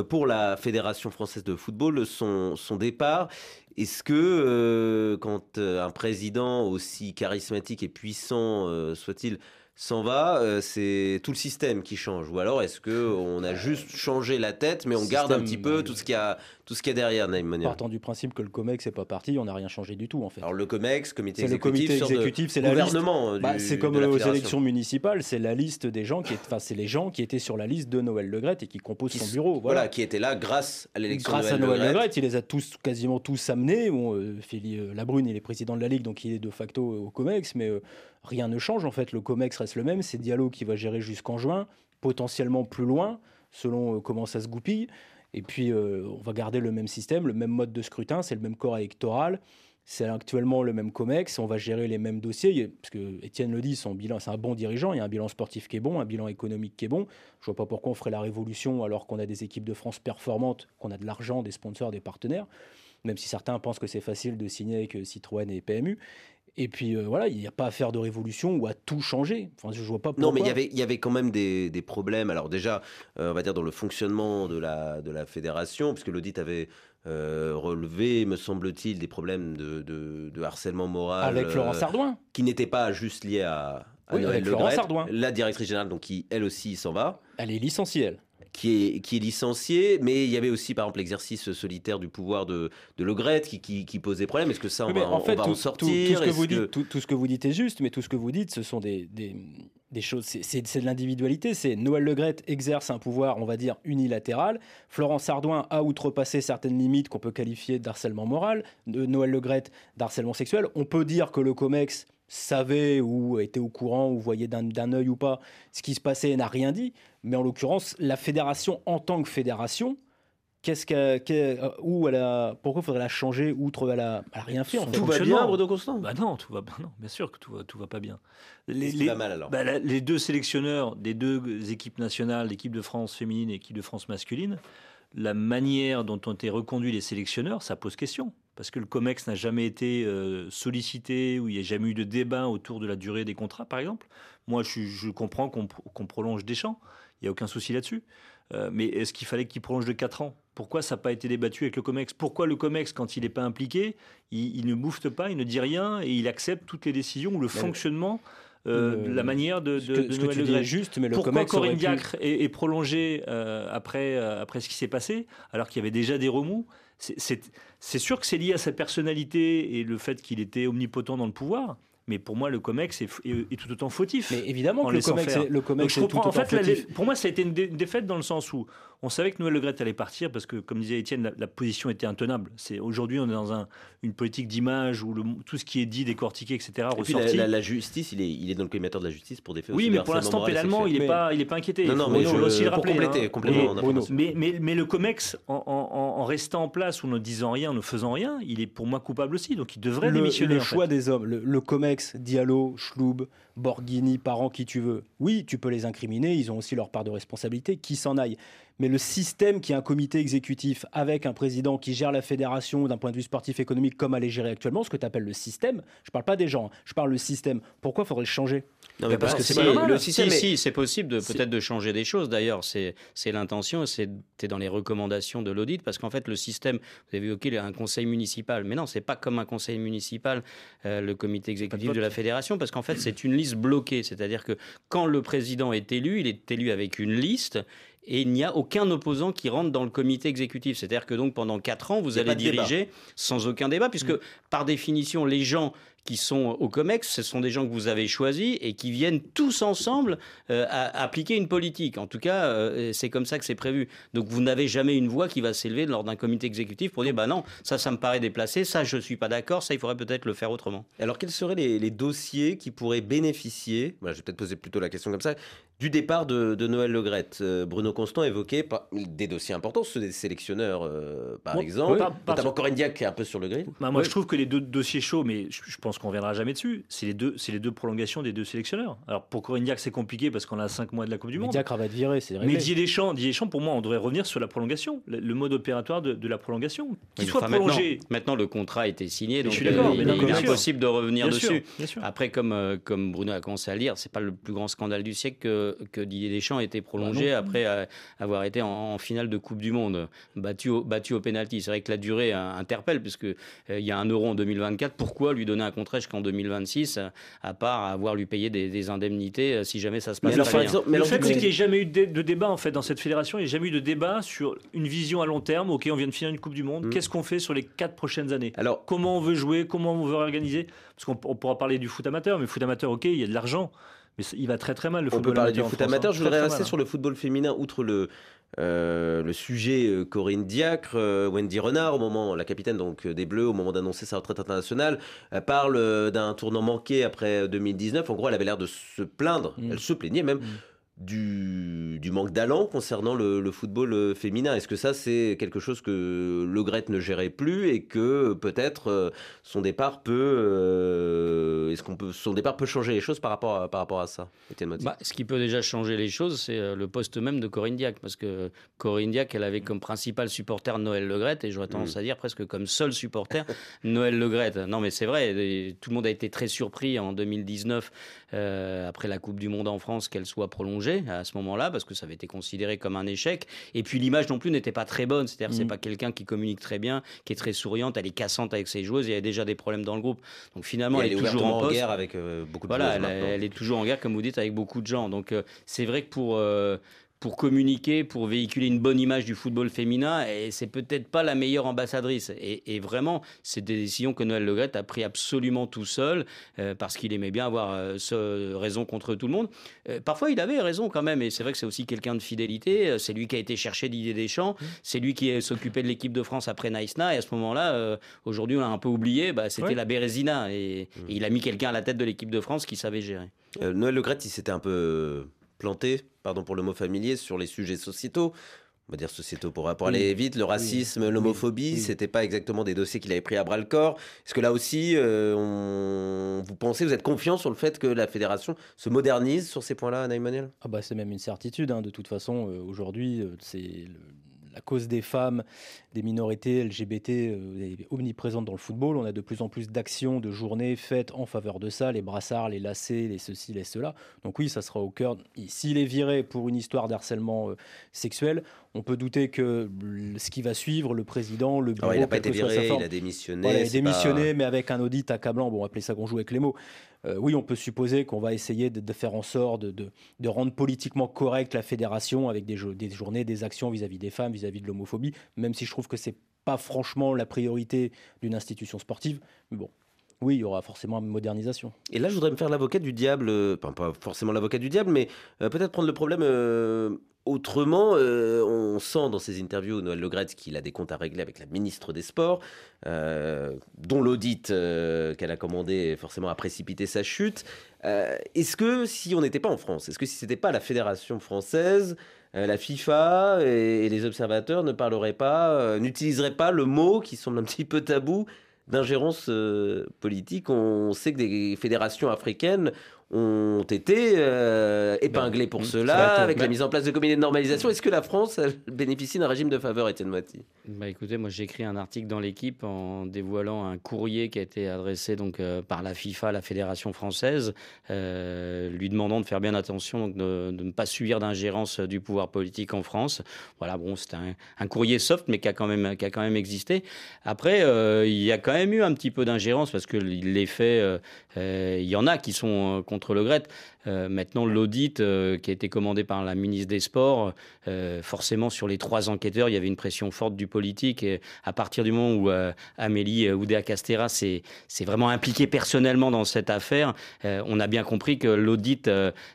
pour la Fédération française de football, son, départ. Est-ce que quand un président aussi charismatique et puissant soit-il s'en va, euh, c'est tout le système qui change Ou alors est-ce que on a juste changé la tête, mais on garde un petit peu euh, tout ce qu'il y a, tout ce qu'il y a derrière, Naïm Monia? Partant du principe que le COMEX n'est pas parti, on n'a rien changé du tout en fait. Alors le COMEX, comité C'est le exécutif, comité exécutif, c'est la liste. gouvernement euh, Bah, c'est comme aux élections municipales, c'est la liste des gens qui, enfin c'est les gens qui étaient sur la liste de Noël Le Graët et qui composent Qui son bureau. Voilà, Voilà. qui était là grâce à l'élection Grâce de à Noël Noël Le Le. Graët, il les a tous quasiment tous amenés. Bon, euh, Philippe euh, Labrune, il est président de la Ligue, donc il est de facto au COMEX, mais euh, rien ne change en fait. Le COMEX reste le même. C'est Diallo qui va gérer jusqu'en juin, potentiellement plus loin, selon euh, comment ça se goupille. Et puis, euh, on va garder le même système, le même mode de scrutin, c'est le même corps électoral. C'est actuellement le même COMEX, on va gérer les mêmes dossiers, parce que Étienne le dit, son bilan, c'est un bon dirigeant, il y a un bilan sportif qui est bon, un bilan économique qui est bon. Je vois pas pourquoi on ferait la révolution alors qu'on a des équipes de France performantes, qu'on a de l'argent, des sponsors, des partenaires, même si certains pensent que c'est facile de signer avec euh, Citroën et PMU. Et puis euh, voilà, il n'y a pas à faire de révolution ou à tout changer. Enfin, je vois pas pourquoi. Non, mais il y avait, il y avait quand même des, des problèmes. Alors déjà, euh, on va dire dans le fonctionnement de la, de la fédération, puisque l'audit avait euh, relevé, me semble-t-il, des problèmes de, de- de harcèlement moral. Avec Florence Ardouin. Qui n'étaient pas juste liés à, à Oui, avec Graët. Ardouin. La directrice générale, donc qui elle aussi s'en va. Elle est licenciée, elle. Qui est, qui est licenciée, mais il y avait aussi par exemple l'exercice solitaire du pouvoir de, de Le Graët qui, qui, qui posait problème. Est-ce que ça, on mais va, en on fait, va tout, en sortir tout ce que Est-ce vous dites, tout, tout ce que vous dites est juste, mais tout ce que vous dites, ce sont des, des, des choses. c'est- de l'individualité. C'est Noël Le Graët exerce un pouvoir, on va dire unilatéral. Florence Ardouin a outrepassé certaines limites qu'on peut qualifier d'harcèlement moral. De Noël Le Graët d'harcèlement sexuel. On peut dire que le Comex savait ou était au courant ou voyait d'un œil ou pas ce qui se passait et n'a rien dit. Mais en l'occurrence, la fédération en tant que fédération. Qu'est-ce qu'elle, qu'elle- euh, où elle a, pourquoi faudrait la changer outre elle a, elle a rien fait en fait? Tout va bien. Bruno Constant? Bah non, tout va bien. Non, bien sûr que tout va, tout va pas bien. Les, les- va mal alors? bah, la- les deux sélectionneurs des deux équipes nationales, l'équipe de France féminine et l'équipe de France masculine, la manière dont ont été reconduits les sélectionneurs, ça pose question. Parce que le COMEX n'a jamais été euh, sollicité, ou il n'y a jamais eu de débat autour de la durée des contrats, par exemple. Moi, je, je comprends qu'on prolonge Deschamps. Il n'y a aucun souci là-dessus. Euh, mais est-ce qu'il fallait qu'il prolonge de 4 ans? Pourquoi ça n'a pas été débattu avec le COMEX? Pourquoi le COMEX, quand il n'est pas impliqué, il, il ne bouffe pas, il ne dit rien et il accepte toutes les décisions ou le fonctionnement euh, la manière de, ce de, que- de Noël Le juste, mais le Pourquoi Comex Corinne pu- Diacre est, est prolongée euh, après, après ce qui s'est passé, alors qu'il y avait déjà des remous? C'est- sûr que c'est lié à sa personnalité et le fait qu'il était omnipotent dans le pouvoir. Mais pour moi, le COMEX est, f- est- est tout autant fautif. Mais évidemment en que le Comex est- le Comex Donc je est comprends. tout En fait, autant la- fautif. pour moi, ça a été une, dé- une défaite dans le sens où on savait que Noël Le Graët allait partir parce que, comme disait Étienne, la, la position était intenable. C'est aujourd'hui, on est dans un- une politique d'image où le- tout ce qui est dit, décortiqué, etc. Et puis la, ressorti. la- la justice, il est, il est dans le collimateur de la justice pour des faits Oui, aussi mais pour l'instant, pénalement, il n'est Mais- pas, il est pas inquiété. Non, non, mais je- aussi le pour rappeler. compléter, hein. Et- d'information. mais, mais, mais le COMEX, en, en- en restant en place ou ne disant rien, en ne faisant rien, il est pour moi coupable aussi. Donc il devrait le, démissionner. le en fait. choix des hommes, le, le Comex, Diallo, Schloub, Borghini, Parent, qui tu veux. Oui, tu peux les incriminer, ils ont aussi leur part de responsabilité, qui s'en aille. Mais le système qui est un comité exécutif avec un président qui gère la fédération d'un point de vue sportif économique comme elle est gérée actuellement, ce que tu appelles le système, je parle pas des gens, hein, je parle le système. Pourquoi faudrait le changer? Non, mais parce que c'est normal. Le Si, système si, c'est possible de peut-être de changer des choses. D'ailleurs, c'est c'est l'intention, c'est c'est dans les recommandations de l'audit, parce qu'en fait, le système, vous avez évoqué un conseil municipal, mais non, c'est pas comme un conseil municipal, euh, le comité exécutif de la fédération, parce qu'en fait, c'est une liste bloquée, c'est-à-dire que quand le président est élu, il est élu avec une liste. Et il n'y a aucun opposant qui rentre dans le comité exécutif. C'est-à-dire que donc pendant quatre ans, vous allez débat. diriger sans aucun débat, puisque par définition, les gens qui sont au COMEX, ce sont des gens que vous avez choisis et qui viennent tous ensemble euh, à appliquer une politique. En tout cas, euh, c'est comme ça que c'est prévu. Donc vous n'avez jamais une voix qui va s'élever lors d'un comité exécutif pour dire bah non, ça, ça me paraît déplacé, ça, je suis pas d'accord, ça, il faudrait peut-être le faire autrement. Alors, quels seraient les, les dossiers qui pourraient bénéficier, voilà, je vais peut-être poser plutôt la question comme ça, du départ de, de Noël Le Graët Euh, Bruno Constant évoquait pas- des dossiers importants, ceux des sélectionneurs, euh, par Moi, exemple, par- par- notamment Corinne Diac qui est un peu sur le grill. Bah, moi, Oui. je trouve que les deux dossiers chauds, mais je, je pense qu'on reviendra jamais dessus, c'est les deux, c'est les deux prolongations des deux sélectionneurs. Alors pour Corinne Diac, c'est compliqué parce qu'on a cinq mois de la Coupe du Monde. Diacre va être viré, c'est Mais réglé. Didier Deschamps, Didier Deschamps, pour moi, on devrait revenir sur la prolongation, le, le mode opératoire de, de la prolongation, qui Oui, soit enfin, prolongé. Maintenant, le contrat a été signé, donc je suis d'accord, euh, mais il, non, il est impossible de revenir Bien sûr, dessus. bien sûr. Après, comme, euh, comme Bruno a commencé à le dire, c'est pas le plus grand scandale du siècle que, que Didier Deschamps ait été prolongé Bah après euh, avoir été en, en finale de Coupe du Monde, battu au, battu au pénalty. C'est vrai que la durée euh, interpelle, puisque euh, il y a un euro en 2024. Pourquoi lui donner un contrat jusqu'en 2026, euh, à part avoir lui payer des, des indemnités euh, si jamais ça se passe Mais alors, pas par bien mais le fait, c'est qu'il n'y ait jamais eu de, dé- de débat en fait dans cette fédération. Il n'y a jamais eu de débat sur une vision à long terme. Ok, on vient de finir une Coupe du Monde. Mm. Qu'est-ce qu'on fait sur les quatre prochaines années? Alors, Comment on veut jouer? Comment on veut organiser Parce qu'on on pourra parler du foot amateur, mais foot amateur, ok, il y a de l'argent, mais il va très très mal le on peut football parler du foot amateur. hein. Je voudrais rester sur le football féminin, outre le, euh, le sujet euh, Corinne Diacre, euh, Wendy Renard, au moment, la capitaine donc des Bleus, au moment d'annoncer sa retraite internationale, elle parle d'un tournant manqué après euh, 2019. En gros, elle avait l'air de se plaindre, Mm. elle se plaignait même. Du, du manque d'allant concernant le, le football euh, féminin. Est-ce que ça, c'est quelque chose que Le Gret ne gérait plus et que peut-être euh, son départ peut, euh, est-ce qu'on peut, son départ peut changer les choses par rapport à, par rapport à ça Bah, ce qui peut déjà changer les choses, c'est le poste même de Corinne Diac. Parce que Corinne Diac, elle avait comme principal supporter Noël Legrette, et j'aurais tendance Mm. à dire presque comme seul supporter Noël Legrette. Non, mais c'est vrai, tout le monde a été très surpris en 2019, euh, après la Coupe du Monde en France, qu'elle soit prolongée à ce moment-là, parce que ça avait été considéré comme un échec. Et puis l'image non plus n'était pas très bonne. C'est-à-dire, c'est Mm. pas quelqu'un qui communique très bien, qui est très souriante, elle est cassante avec ses joueuses, il y avait déjà des problèmes dans le groupe. Donc finalement, elle, est toujours en poste. guerre avec euh, beaucoup de Voilà, elle, est toujours en guerre, comme vous dites, avec beaucoup de gens. Donc euh, c'est vrai que pour, pour communiquer, pour véhiculer une bonne image du football féminin, et c'est peut-être pas la meilleure ambassadrice. Et, et vraiment, c'est des décisions que Noël Legrette a pris absolument tout seul, euh, parce qu'il aimait bien avoir euh, ce- raison contre tout le monde. Euh, parfois, il avait raison quand même, et c'est vrai que c'est aussi quelqu'un de fidélité. C'est lui qui a été chercher Didier Deschamps, c'est lui qui s'occupait de l'équipe de France après Naïsna, et à ce moment-là, aujourd'hui, on l'a un peu oublié, bah, c'était Ouais. la Bérésina, et, et il a mis quelqu'un à la tête de l'équipe de France qui savait gérer. Noël Le Graët, il s'était un peu planté, pardon pour le mot familier, sur les sujets sociétaux. On va dire sociétaux pour, pour aller vite, le racisme, l'homophobie, oui. c'était pas exactement des dossiers qu'il avait pris à bras le corps. Est-ce que là aussi, euh, on- vous pensez, vous êtes confiant sur le fait que la fédération se modernise sur ces points-là, Anaï Manuel? Ah bah, c'est même une certitude. hein. De toute façon, euh, aujourd'hui, euh, c'est le- la cause des femmes, des minorités LGBT euh, est omniprésente dans le football. On a de plus en plus d'actions, de journées faites en faveur de ça, les brassards, les lacets, les ceci, les cela. Donc oui, ça sera au cœur. S'il est viré pour une histoire d'harcèlement euh, sexuel, on peut douter que ce qui va suivre, le président, le bureau, Alors, il n'a pas été viré, il a démissionné. voilà, il a démissionné, pas- mais avec un audit accablant. Bon, appelez ça qu'on joue avec les mots. Euh, oui, on peut supposer qu'on va essayer de, faire en sorte de, rendre politiquement correcte la fédération avec des, jo- des journées, des actions vis-à-vis des femmes, vis-à-vis de l'homophobie, même si je trouve que c'est pas franchement la priorité d'une institution sportive. Mais bon, oui, il y aura forcément une modernisation. Et là, je voudrais me faire l'avocat du diable, euh, pas forcément l'avocat du diable, mais euh, peut-être prendre le problème autrement. Euh, on sent dans ses interviews, Noël Le Graët, qu'il a des comptes à régler avec la ministre des Sports, euh, dont l'audit euh, qu'elle a commandé forcément a précipité sa chute. Est-ce que si on n'était pas en France, est-ce que si c'était pas la fédération française, la FIFA et, et les observateurs ne parleraient pas, n'utiliseraient pas le mot qui semble un petit peu tabou d'ingérence politique? On sait que des fédérations africaines ont été euh, épinglées pour mm, cela, avec la bah- mise en place de comités de normalisation. Est-ce que la France bénéficie d'un régime de faveur, Étienne Moiti Bah écoutez, moi j'ai écrit un article dans l'équipe en dévoilant un courrier qui a été adressé donc euh, par la FIFA, la fédération française, euh, lui demandant de faire bien attention, donc de, de ne pas subir d'ingérence du pouvoir politique en France. Voilà, bon, c'était un, un courrier soft, mais qui a quand même qui a quand même existé. Après, il y a quand même eu un petit peu d'ingérence parce que les faits, il y en a qui sont euh, contre le Gret. Euh, maintenant, l'audit euh, qui a été commandé par la ministre des Sports, euh, forcément sur les trois enquêteurs, il y avait une pression forte du politique. Et à partir du moment où Amélie Oudéa-Castéra s'est vraiment impliquée personnellement dans cette affaire, on a bien compris que l'audit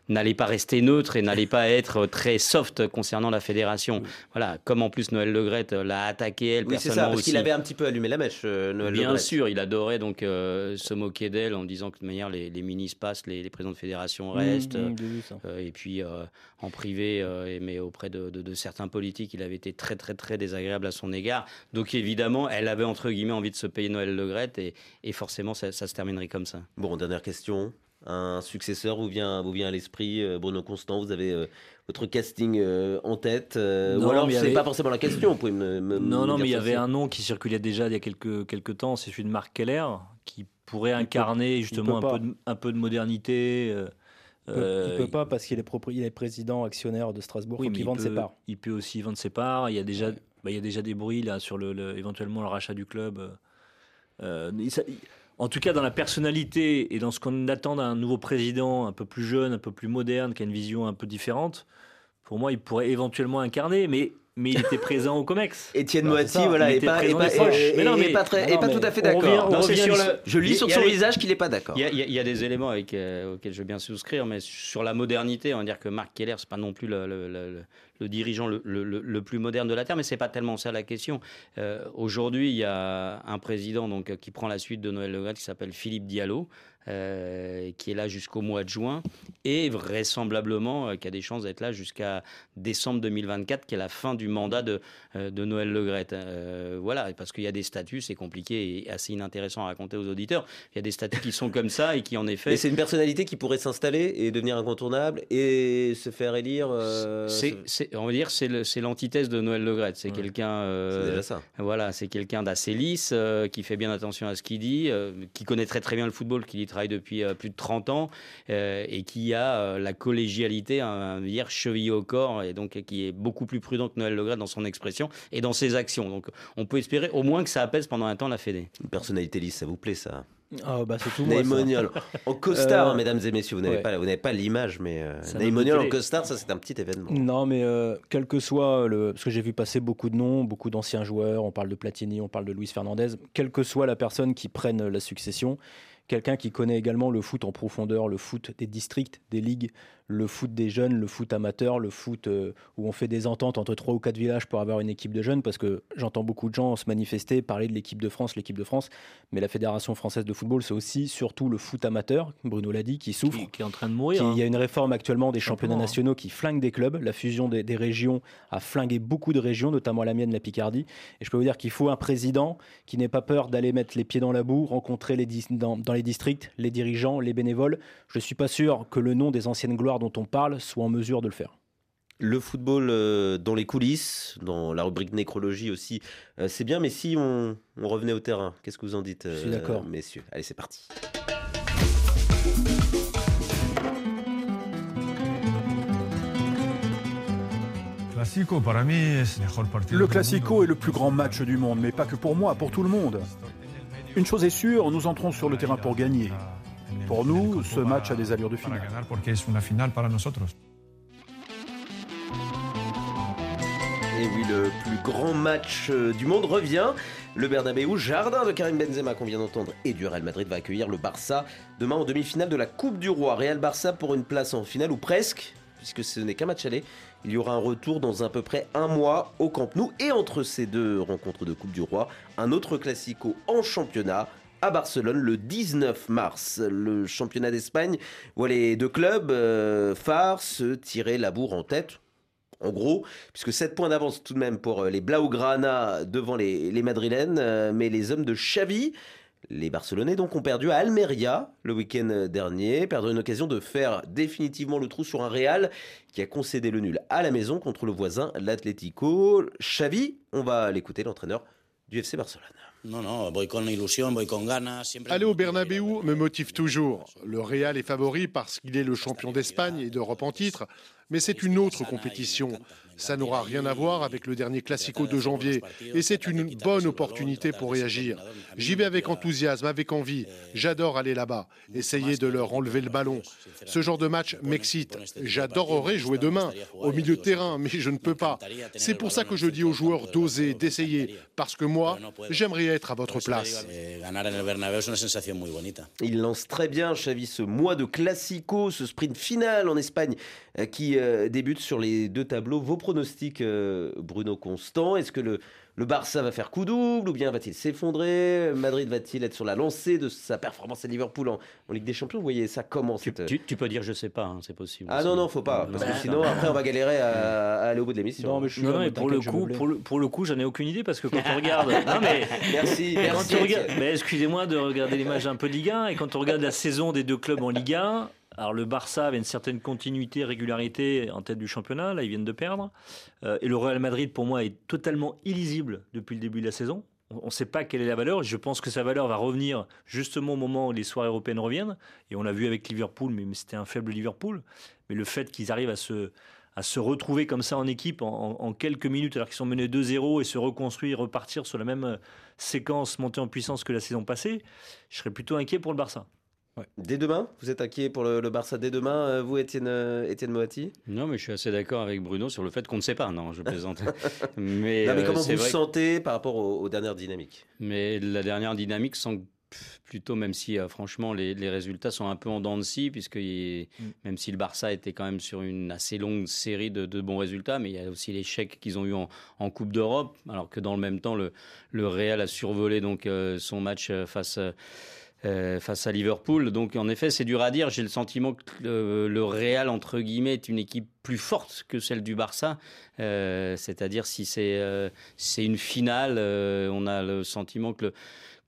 n'allait pas rester neutre et n'allait pas être très soft concernant la fédération. Voilà, comme en plus Noël Le Gret euh, l'a attaqué elle Oui, c'est ça, personnellement parce qu'il avait un petit peu allumé la mèche, Noël Bien sûr, il adorait donc se moquer d'elle en disant que de manière les, les ministres passent, les, les présidents de fédération restent. Mmh, mmh, ça. Euh, et puis euh, en privé, euh, mais auprès de, de- de certains politiques, il avait été très très très désagréable à son égard. Donc évidemment, elle avait entre guillemets envie de se payer Noël Le Graët et, et forcément ça, ça se terminerait comme ça. Bon, dernière question. Un successeur vous vient, vous vient à l'esprit, euh, Bruno Constant, vous avez euh, votre casting euh, en tête euh, Non, Ou alors, mais il y c'est avait- pas forcément la question, vous pouvez me, me- Non, me non, dire mais il y avait un nom qui circulait déjà il y a quelques, quelques temps, c'est celui de Marc Keller, qui pourrait incarner justement un peu, de, un peu de modernité. Euh, Il peut, euh, il peut pas parce qu'il est, propri- il est président actionnaire de Strasbourg, Oui, il vende ses parts. Il peut aussi vendre ses parts. Il y a déjà, bah, il y a déjà des bruits là sur le, le- éventuellement le rachat du club. Euh, ça- il- en tout cas, dans la personnalité et dans ce qu'on attend d'un nouveau président un peu plus jeune, un peu plus moderne, qui a une vision un peu différente, pour moi, il pourrait éventuellement incarner. Mais, mais il était présent au Comex. Étienne Bah, ça, voilà, il et pas, et présent pas, des proches. et- Mais non, et mais- pas très, non, et pas mais tout à fait d'accord. Je lis sur son les- visage qu'il n'est pas d'accord. Il y, a, y y des éléments avec, euh, auxquels je veux bien souscrire, mais sur la modernité, on va dire que Marc Keller, c'est pas non plus le, le- le- le- le dirigeant le, le- le- le plus moderne de la Terre, mais c'est pas tellement ça la question. Euh, Aujourd'hui, il y a un président donc, euh, qui prend la suite de Noël Le Graët qui s'appelle Philippe Diallo. Euh, qui est là jusqu'au mois de juin et vraisemblablement euh, qui a des chances d'être là jusqu'à décembre 2024 qui est la fin du mandat de, euh, de Noël Le Graët. Euh, voilà, parce qu'il y a des statuts, c'est compliqué et assez inintéressant à raconter aux auditeurs. Il y a des statuts qui sont comme ça et qui en effet Et c'est une personnalité qui pourrait s'installer et devenir incontournable et se faire élire. C'est, se- c'est- on va dire, c'est, le- c'est l'antithèse de Noël Le Graët. C'est Ouais. quelqu'un, c'est déjà ça. voilà, c'est quelqu'un d'assez lisse, qui fait bien attention à ce qu'il dit, qui connaît très très bien le football, qui y travaille depuis euh, plus de 30 ans, euh, et qui a euh, la collégialité, à dire chevillée au corps, et donc qui est beaucoup plus prudent que Noël Le Graët dans son expression et dans ses actions. Donc, on peut espérer au moins que ça apaise pendant un temps la Fédé. Une personnalité lisse, ça vous plaît ça? Ah, bah, c'est tout. Naïmoniol. En costard, Euh, hein, mesdames et messieurs, vous n'avez ouais. pas, vous n'avez pas l'image, mais euh, Naïmoniol en costard, ça c'est un petit événement. Non, mais euh, quel que soit le. Parce que j'ai vu passer beaucoup de noms, beaucoup d'anciens joueurs, on parle de Platini, on parle de Luis Fernandez. Quelle que soit la personne qui prenne la succession, quelqu'un qui connaît également le foot en profondeur, le foot des districts, des ligues, le foot des jeunes, le foot amateur, le foot euh, où on fait des ententes entre trois ou quatre villages pour avoir une équipe de jeunes, parce que j'entends beaucoup de gens se manifester, parler de l'équipe de France, l'équipe de France, mais la Fédération française de football, c'est aussi surtout le foot amateur, Bruno l'a dit, qui souffre. Qui, qui est en train de Qui- mourir. Il y a hein. une réforme actuellement des championnats hein. nationaux qui flingue des clubs. La fusion des, des régions a flingué beaucoup de régions, notamment la mienne, la Picardie. Et je peux vous dire qu'il faut un président qui n'ait pas peur d'aller mettre les pieds dans la boue, rencontrer les dis- dans, dans les districts les dirigeants, les bénévoles. Je ne suis pas sûr que le nom des anciennes gloires dont on parle soit en mesure de le faire. Le football euh, dans les coulisses, dans la rubrique nécrologie aussi, euh, c'est bien, mais si on, on revenait au terrain, qu'est-ce que vous en dites, Je suis d'accord. euh, messieurs? Allez, c'est parti. Le Classico est le plus grand match du monde, mais pas que pour moi, pour tout le monde. Une chose est sûre, nous entrons sur le terrain pour gagner. Pour nous, ce match a des allures de finale. Et oui, le plus grand match euh, du monde revient. Le Bernabeu, jardin de Karim Benzema qu'on vient d'entendre, et du Real Madrid va accueillir le Barça demain en demi-finale de la Coupe du Roi. Real Barça pour une place en finale ou presque, puisque ce n'est qu'un match aller. Il y aura un retour dans à peu près un mois au Camp Nou. Et entre ces deux rencontres de Coupe du Roi, un autre classico en championnat à Barcelone le 19 mars. Le championnat d'Espagne voit les deux clubs euh, phares se tirer la bourre en tête. En gros, puisque 7 points d'avance tout de même pour euh, les Blaugrana devant les, Madrilènes, euh, mais les hommes de Xavi, les Barcelonais donc ont perdu à Almeria le week-end dernier, perdre une occasion de faire définitivement le trou sur un Real qui a concédé le nul à la maison contre le voisin l'Atlético. Xavi, on va l'écouter, l'entraîneur du FC Barcelone. Aller au Bernabeu me motive toujours. Le Real est favori parce qu'il est le champion d'Espagne et d'Europe en titre, mais c'est une autre compétition. Ça n'aura rien à voir avec le dernier Classico de janvier et c'est une bonne opportunité pour réagir. J'y vais avec enthousiasme, avec envie. J'adore aller là-bas, essayer de leur enlever le ballon. Ce genre de match m'excite. J'adorerais jouer demain au milieu de terrain, mais je ne peux pas. C'est pour ça que je dis aux joueurs d'oser, d'essayer, parce que moi, j'aimerais être à votre place. Il lance très bien, Xavi, ce mois de Classico, ce sprint final en Espagne qui euh, débute sur les deux tableaux. Vos pronostics, euh, Bruno Constant, est-ce que le, le Barça va faire coup double ou bien va-t-il s'effondrer? Madrid va-t-il être sur la lancée de sa performance à Liverpool en, en Ligue des Champions? Vous voyez ça comment cette... Tu, tu peux dire je sais pas, hein, c'est possible. Ah non, non, faut pas, parce que sinon après on va galérer à, à aller au bout de l'émission. Non, mais je suis Non, là, mais pour le coup, me pour le, pour le coup, j'en ai aucune idée parce que quand on regarde, non mais Merci, merci. regarde, excusez-moi de regarder l'image un peu de Ligue 1 et quand on regarde la saison des deux clubs en Ligue 1, alors le Barça avait une certaine continuité, régularité en tête du championnat, là ils viennent de perdre, Euh, et le Real Madrid pour moi est totalement illisible depuis le début de la saison. On ne sait pas quelle est la valeur. Je pense que sa valeur va revenir justement au moment où les soirées européennes reviennent. Et on l'a vu avec Liverpool, mais, c'était un faible Liverpool. Mais le fait qu'ils arrivent à se, retrouver comme ça en équipe en, en- en quelques minutes alors qu'ils sont menés 2-0 et se reconstruire, repartir sur la même euh, séquence montée en puissance que la saison passée, je serais plutôt inquiet pour le Barça. Dès demain Vous êtes inquiet pour le, le Barça dès demain, euh, vous, Étienne, euh, Étienne Moati? Non, mais je suis assez d'accord avec Bruno sur le fait qu'on ne sait pas. Non, je plaisante. mais Non, mais euh, comment vous que- sentez par rapport aux, aux dernières dynamiques? Mais la dernière dynamique semble plutôt, même si euh, franchement les, les résultats sont un peu en dents de scie, puisque il- Mm. même si le Barça était quand même sur une assez longue série de, de bons résultats, mais il y a aussi l'échec qu'ils ont eu en, en Coupe d'Europe, alors que dans le même temps, le, le Real a survolé donc euh, son match euh, face. Euh, euh, face à Liverpool. Donc en effet, c'est dur à dire. J'ai le sentiment que le, le Real, entre guillemets, est une équipe plus forte que celle du Barça. Euh, C'est-à-dire si c'est euh, une finale, euh, on a le sentiment que le,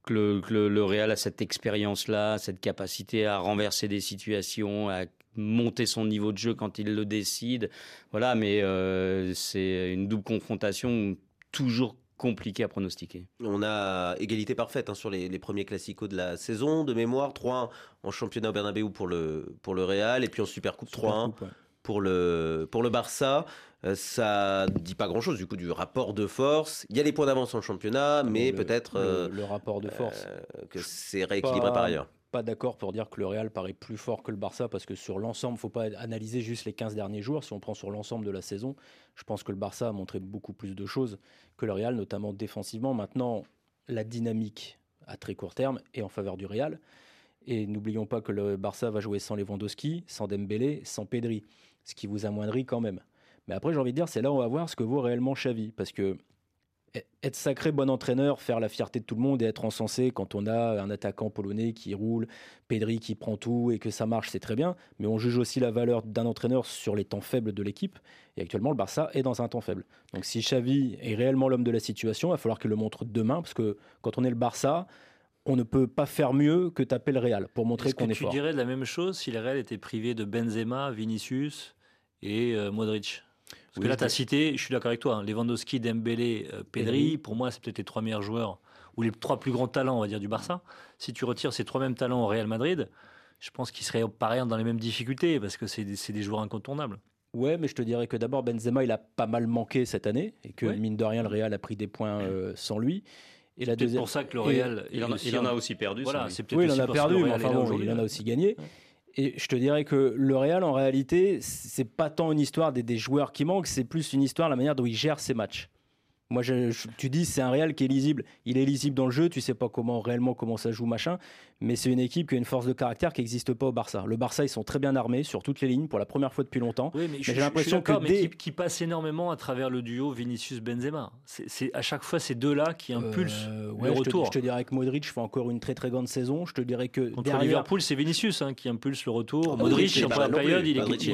que le, que le- Real a cette expérience-là, cette capacité à renverser des situations, à monter son niveau de jeu quand il le décide. Voilà, mais euh, c'est une double confrontation toujours compliquée à pronostiquer. On a égalité parfaite hein, sur les, les premiers classicos de la saison, de mémoire. 3-1 en championnat au Bernabéu pour le, pour le Real, et puis en Supercoupe 3-1 Supercoupe, ouais. pour le, pour le Barça. Euh, ça ne dit pas grand-chose du coup du rapport de force. Il y a les points d'avance en championnat, mais Le- peut-être le- euh, le, rapport de force. euh, que c'est rééquilibré Pas- par ailleurs. Pas d'accord pour dire que le Real paraît plus fort que le Barça parce que sur l'ensemble, faut pas analyser juste les 15 derniers jours. Si on prend sur l'ensemble de la saison, je pense que le Barça a montré beaucoup plus de choses que le Real, notamment défensivement. Maintenant, la dynamique à très court terme est en faveur du Real. Et n'oublions pas que le Barça va jouer sans Lewandowski, sans Dembélé, sans Pedri, ce qui vous amoindrit quand même. Mais après, j'ai envie de dire, c'est là où on va voir ce que vaut réellement Xavi, parce que être sacré bon entraîneur, faire la fierté de tout le monde et être encensé quand on a un attaquant polonais qui roule, Pedri qui prend tout et que ça marche, c'est très bien. Mais on juge aussi la valeur d'un entraîneur sur les temps faibles de l'équipe. Et actuellement, le Barça est dans un temps faible. Donc si Xavi est réellement l'homme de la situation, il va falloir qu'il le montre demain, parce que quand on est le Barça, on ne peut pas faire mieux que taper le Real pour montrer Est-ce que qu'on est tu fort. dirais de la même chose si le Real était privé de Benzema, Vinicius et euh, Modric? Parce que là, tu as cité, je suis d'accord avec toi, hein, Lewandowski, Dembélé, euh, Pedri, pour moi, c'est peut-être les trois meilleurs joueurs ou les trois plus grands talents, on va dire, du Barça. Si tu retires ces trois mêmes talents au Real Madrid, je pense qu'ils seraient pareil dans les mêmes difficultés parce que c'est des, des joueurs incontournables. Ouais, mais je te dirais que d'abord Benzema, il a pas mal manqué cette année et que mine de rien, le Real a pris des points euh, sans lui. Et la deuxième... pour ça que le Real, il, en a, il en a aussi perdu. Voilà, c'est oui, il en a perdu, mais enfin bon, il en a aussi gagné. Et je te dirais que le Real, en réalité, c'est pas tant une histoire des, joueurs qui manquent, c'est plus une histoire de la manière dont il gère ses matchs. Moi, je, tu dis c'est un Real qui est lisible. Il est lisible dans le jeu. Tu sais pas comment réellement comment ça joue machin. Mais c'est une équipe qui a une force de caractère qui n'existe pas au Barça. Le Barça, ils sont très bien armés sur toutes les lignes pour la première fois depuis longtemps. Oui, mais, j'ai l'impression que des... qui, qui, passe énormément à travers le duo Vinicius-Benzema. C'est à chaque fois ces deux-là qui impulsent euh, le retour. Je te, dirais que Modric fait encore une très très grande saison. Je te dirais que contre derrière... Liverpool, c'est Vinicius hein, qui impulse le retour. Ah, Modric, en première période, il est, il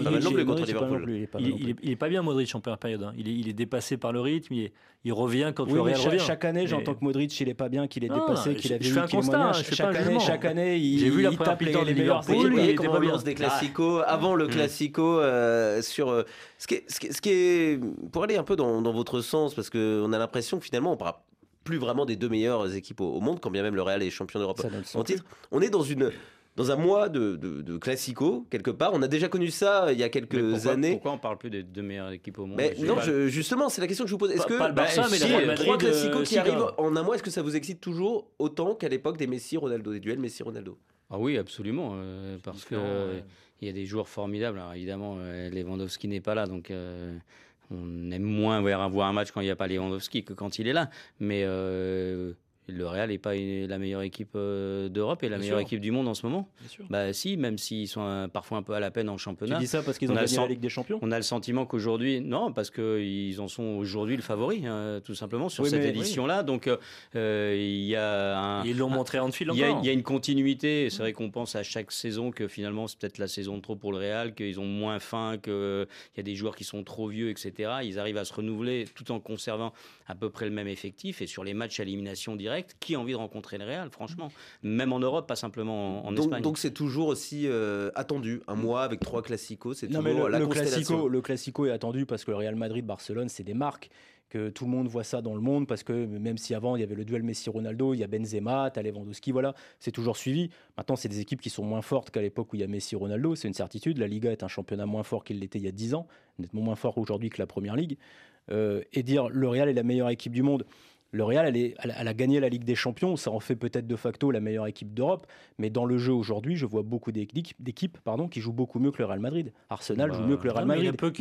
est pas bien Modric en première période. Hein. Il est dépassé par le rythme. Il revient quand le Real revient. Chaque année, j'entends que Modric, il est pas bien, qu'il est dépassé, qu'il a vu. Je fais un constat. Chaque année, chaque année, il vu la tape les, les meilleurs. Il était comment des classicos avant le mm. classico euh, sur euh, ce qui, est, ce, qui est, pour aller un peu dans, dans votre sens parce qu'on a l'impression que finalement on parle plus vraiment des deux meilleures équipes au, monde, quand bien même le Real est champion d'Europe en titre. On est dans une dans un mois de, de, classico, quelque part. On a déjà connu ça il y a quelques années. Pourquoi on parle plus des deux meilleures équipes au monde mais Non, justement, c'est la question que je vous pose. Est-ce que pas le Barça, mais si, trois classicos qui arrivent en un mois, est-ce que ça vous excite toujours autant qu'à l'époque des Messi-Ronaldo, des duels Messi-Ronaldo? Ah oui, absolument, euh, parce que il y a des joueurs formidables. Alors évidemment, euh, Lewandowski n'est pas là, donc euh, on aime moins voir un match quand il n'y a pas Lewandowski que quand il est là. Mais le Real n'est pas la meilleure équipe euh, d'Europe et la meilleure équipe du monde en ce moment. Bah si, même s'ils sont parfois un peu à la peine en championnat. Tu dis ça parce qu'ils ont gagné la Ligue des Champions? On a le sentiment qu'aujourd'hui, non, parce qu'ils en sont aujourd'hui le favori, hein, tout simplement sur cette édition-là. Donc euh, il y a un, ils l'ont montré en fil Il y, a une continuité. C'est vrai qu'on pense à chaque saison que finalement c'est peut-être la saison de trop pour le Real, qu'ils ont moins faim, qu'il y a des joueurs qui sont trop vieux, etc. Ils arrivent à se renouveler tout en conservant à peu près le même effectif et sur les matchs à élimination directe, qui a envie de rencontrer le Real, franchement Même en Europe, pas simplement en, Espagne. Donc c'est toujours aussi euh, attendu. Un mois avec trois classicos, c'est toujours le, la le classico, le classico est attendu parce que le Real Madrid, Barcelone, c'est des marques que tout le monde voit ça dans le monde parce que même si avant il y avait le duel Messi-Ronaldo, il y a Benzema, t'as Lewandowski, voilà, c'est toujours suivi. Maintenant, c'est des équipes qui sont moins fortes qu'à l'époque où il y a Messi-Ronaldo, c'est une certitude. La Liga est un championnat moins fort qu'il l'était il y a 10 ans, nettement moins fort aujourd'hui que la Première Ligue. Euh, et dire le Real est la meilleure équipe du monde. Le Real, elle, est, elle, a gagné la Ligue des Champions, ça en fait peut-être de facto la meilleure équipe d'Europe, mais dans le jeu aujourd'hui, je vois beaucoup d'équipes pardon, qui jouent beaucoup mieux que le Real Madrid. Arsenal joue mieux que le Real Madrid. Il y a peu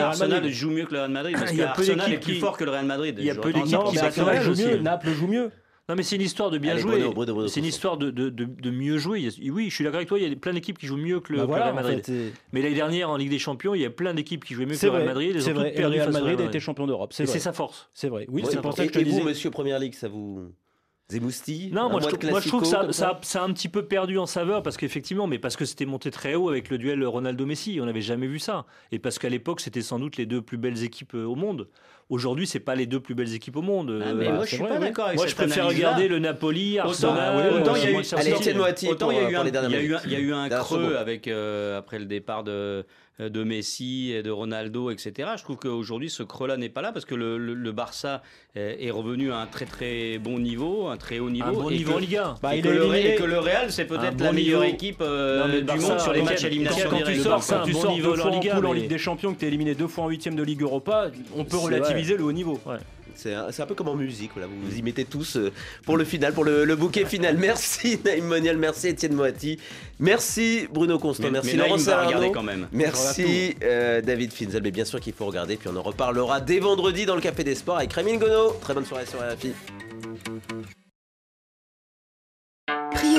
Arsenal joue mieux que le Real Madrid parce qu'Arsenal est plus fort que le Real Madrid. Il y a peu d'équipes qui joue mieux. Naples joue mieux. Non, mais c'est une histoire de bien jouer. C'est une histoire de, de, de, mieux jouer. Oui, je suis d'accord avec toi, il y a plein d'équipes qui jouent mieux que le, bah Real Madrid. mais l'année dernière, en Ligue des Champions, il y a plein d'équipes qui jouaient mieux que le Real Madrid. C'est vrai, le Real Madrid a été champion d'Europe. Et c'est sa force. C'est vrai. Oui, c'est pour ça que je te disais. vous, monsieur Première Ligue, ça vous. Zemousti Non, moi je, moi je, trouve que ça, ça, ça, a un petit peu perdu en saveur parce qu'effectivement, mais parce que c'était monté très haut avec le duel Ronaldo-Messi, on n'avait jamais vu ça. Et parce qu'à l'époque, c'était sans doute les deux plus belles équipes euh, au monde. Aujourd'hui, c'est pas les deux plus belles équipes au monde. Ah, mais moi, je suis pas d'accord avec Moi, je préfère regarder le Napoli, Arsenal. Autant, il y a eu, autant il y a eu un, creux avec euh, après le départ de euh, de Messi, et de Ronaldo, etc. Je trouve qu'aujourd'hui, ce creux-là n'est pas là parce que le, le, Barça est revenu à un très très bon niveau, un très haut niveau. Un bon niveau en Ligue 1. Bah, et, que le, que le, Real, c'est peut-être la meilleure équipe euh, du monde sur les matchs éliminatoires. Quand tu sors, quand tu sors deux fois en poule en Ligue des Champions, que tu es éliminé deux fois en huitième de Ligue Europa, on peut relativiser le haut niveau. C'est un, peu comme en musique, voilà, vous vous y mettez tous euh, pour le final, pour le, bouquet final. Merci Naïm Monial, merci Étienne Moati, merci Bruno Constant, merci Laurent Serrano, quand même. merci euh, David Finzel, mais bien sûr qu'il faut regarder, puis on en reparlera dès vendredi dans le Café des Sports avec Rémi Gono. Très bonne soirée sur RFI.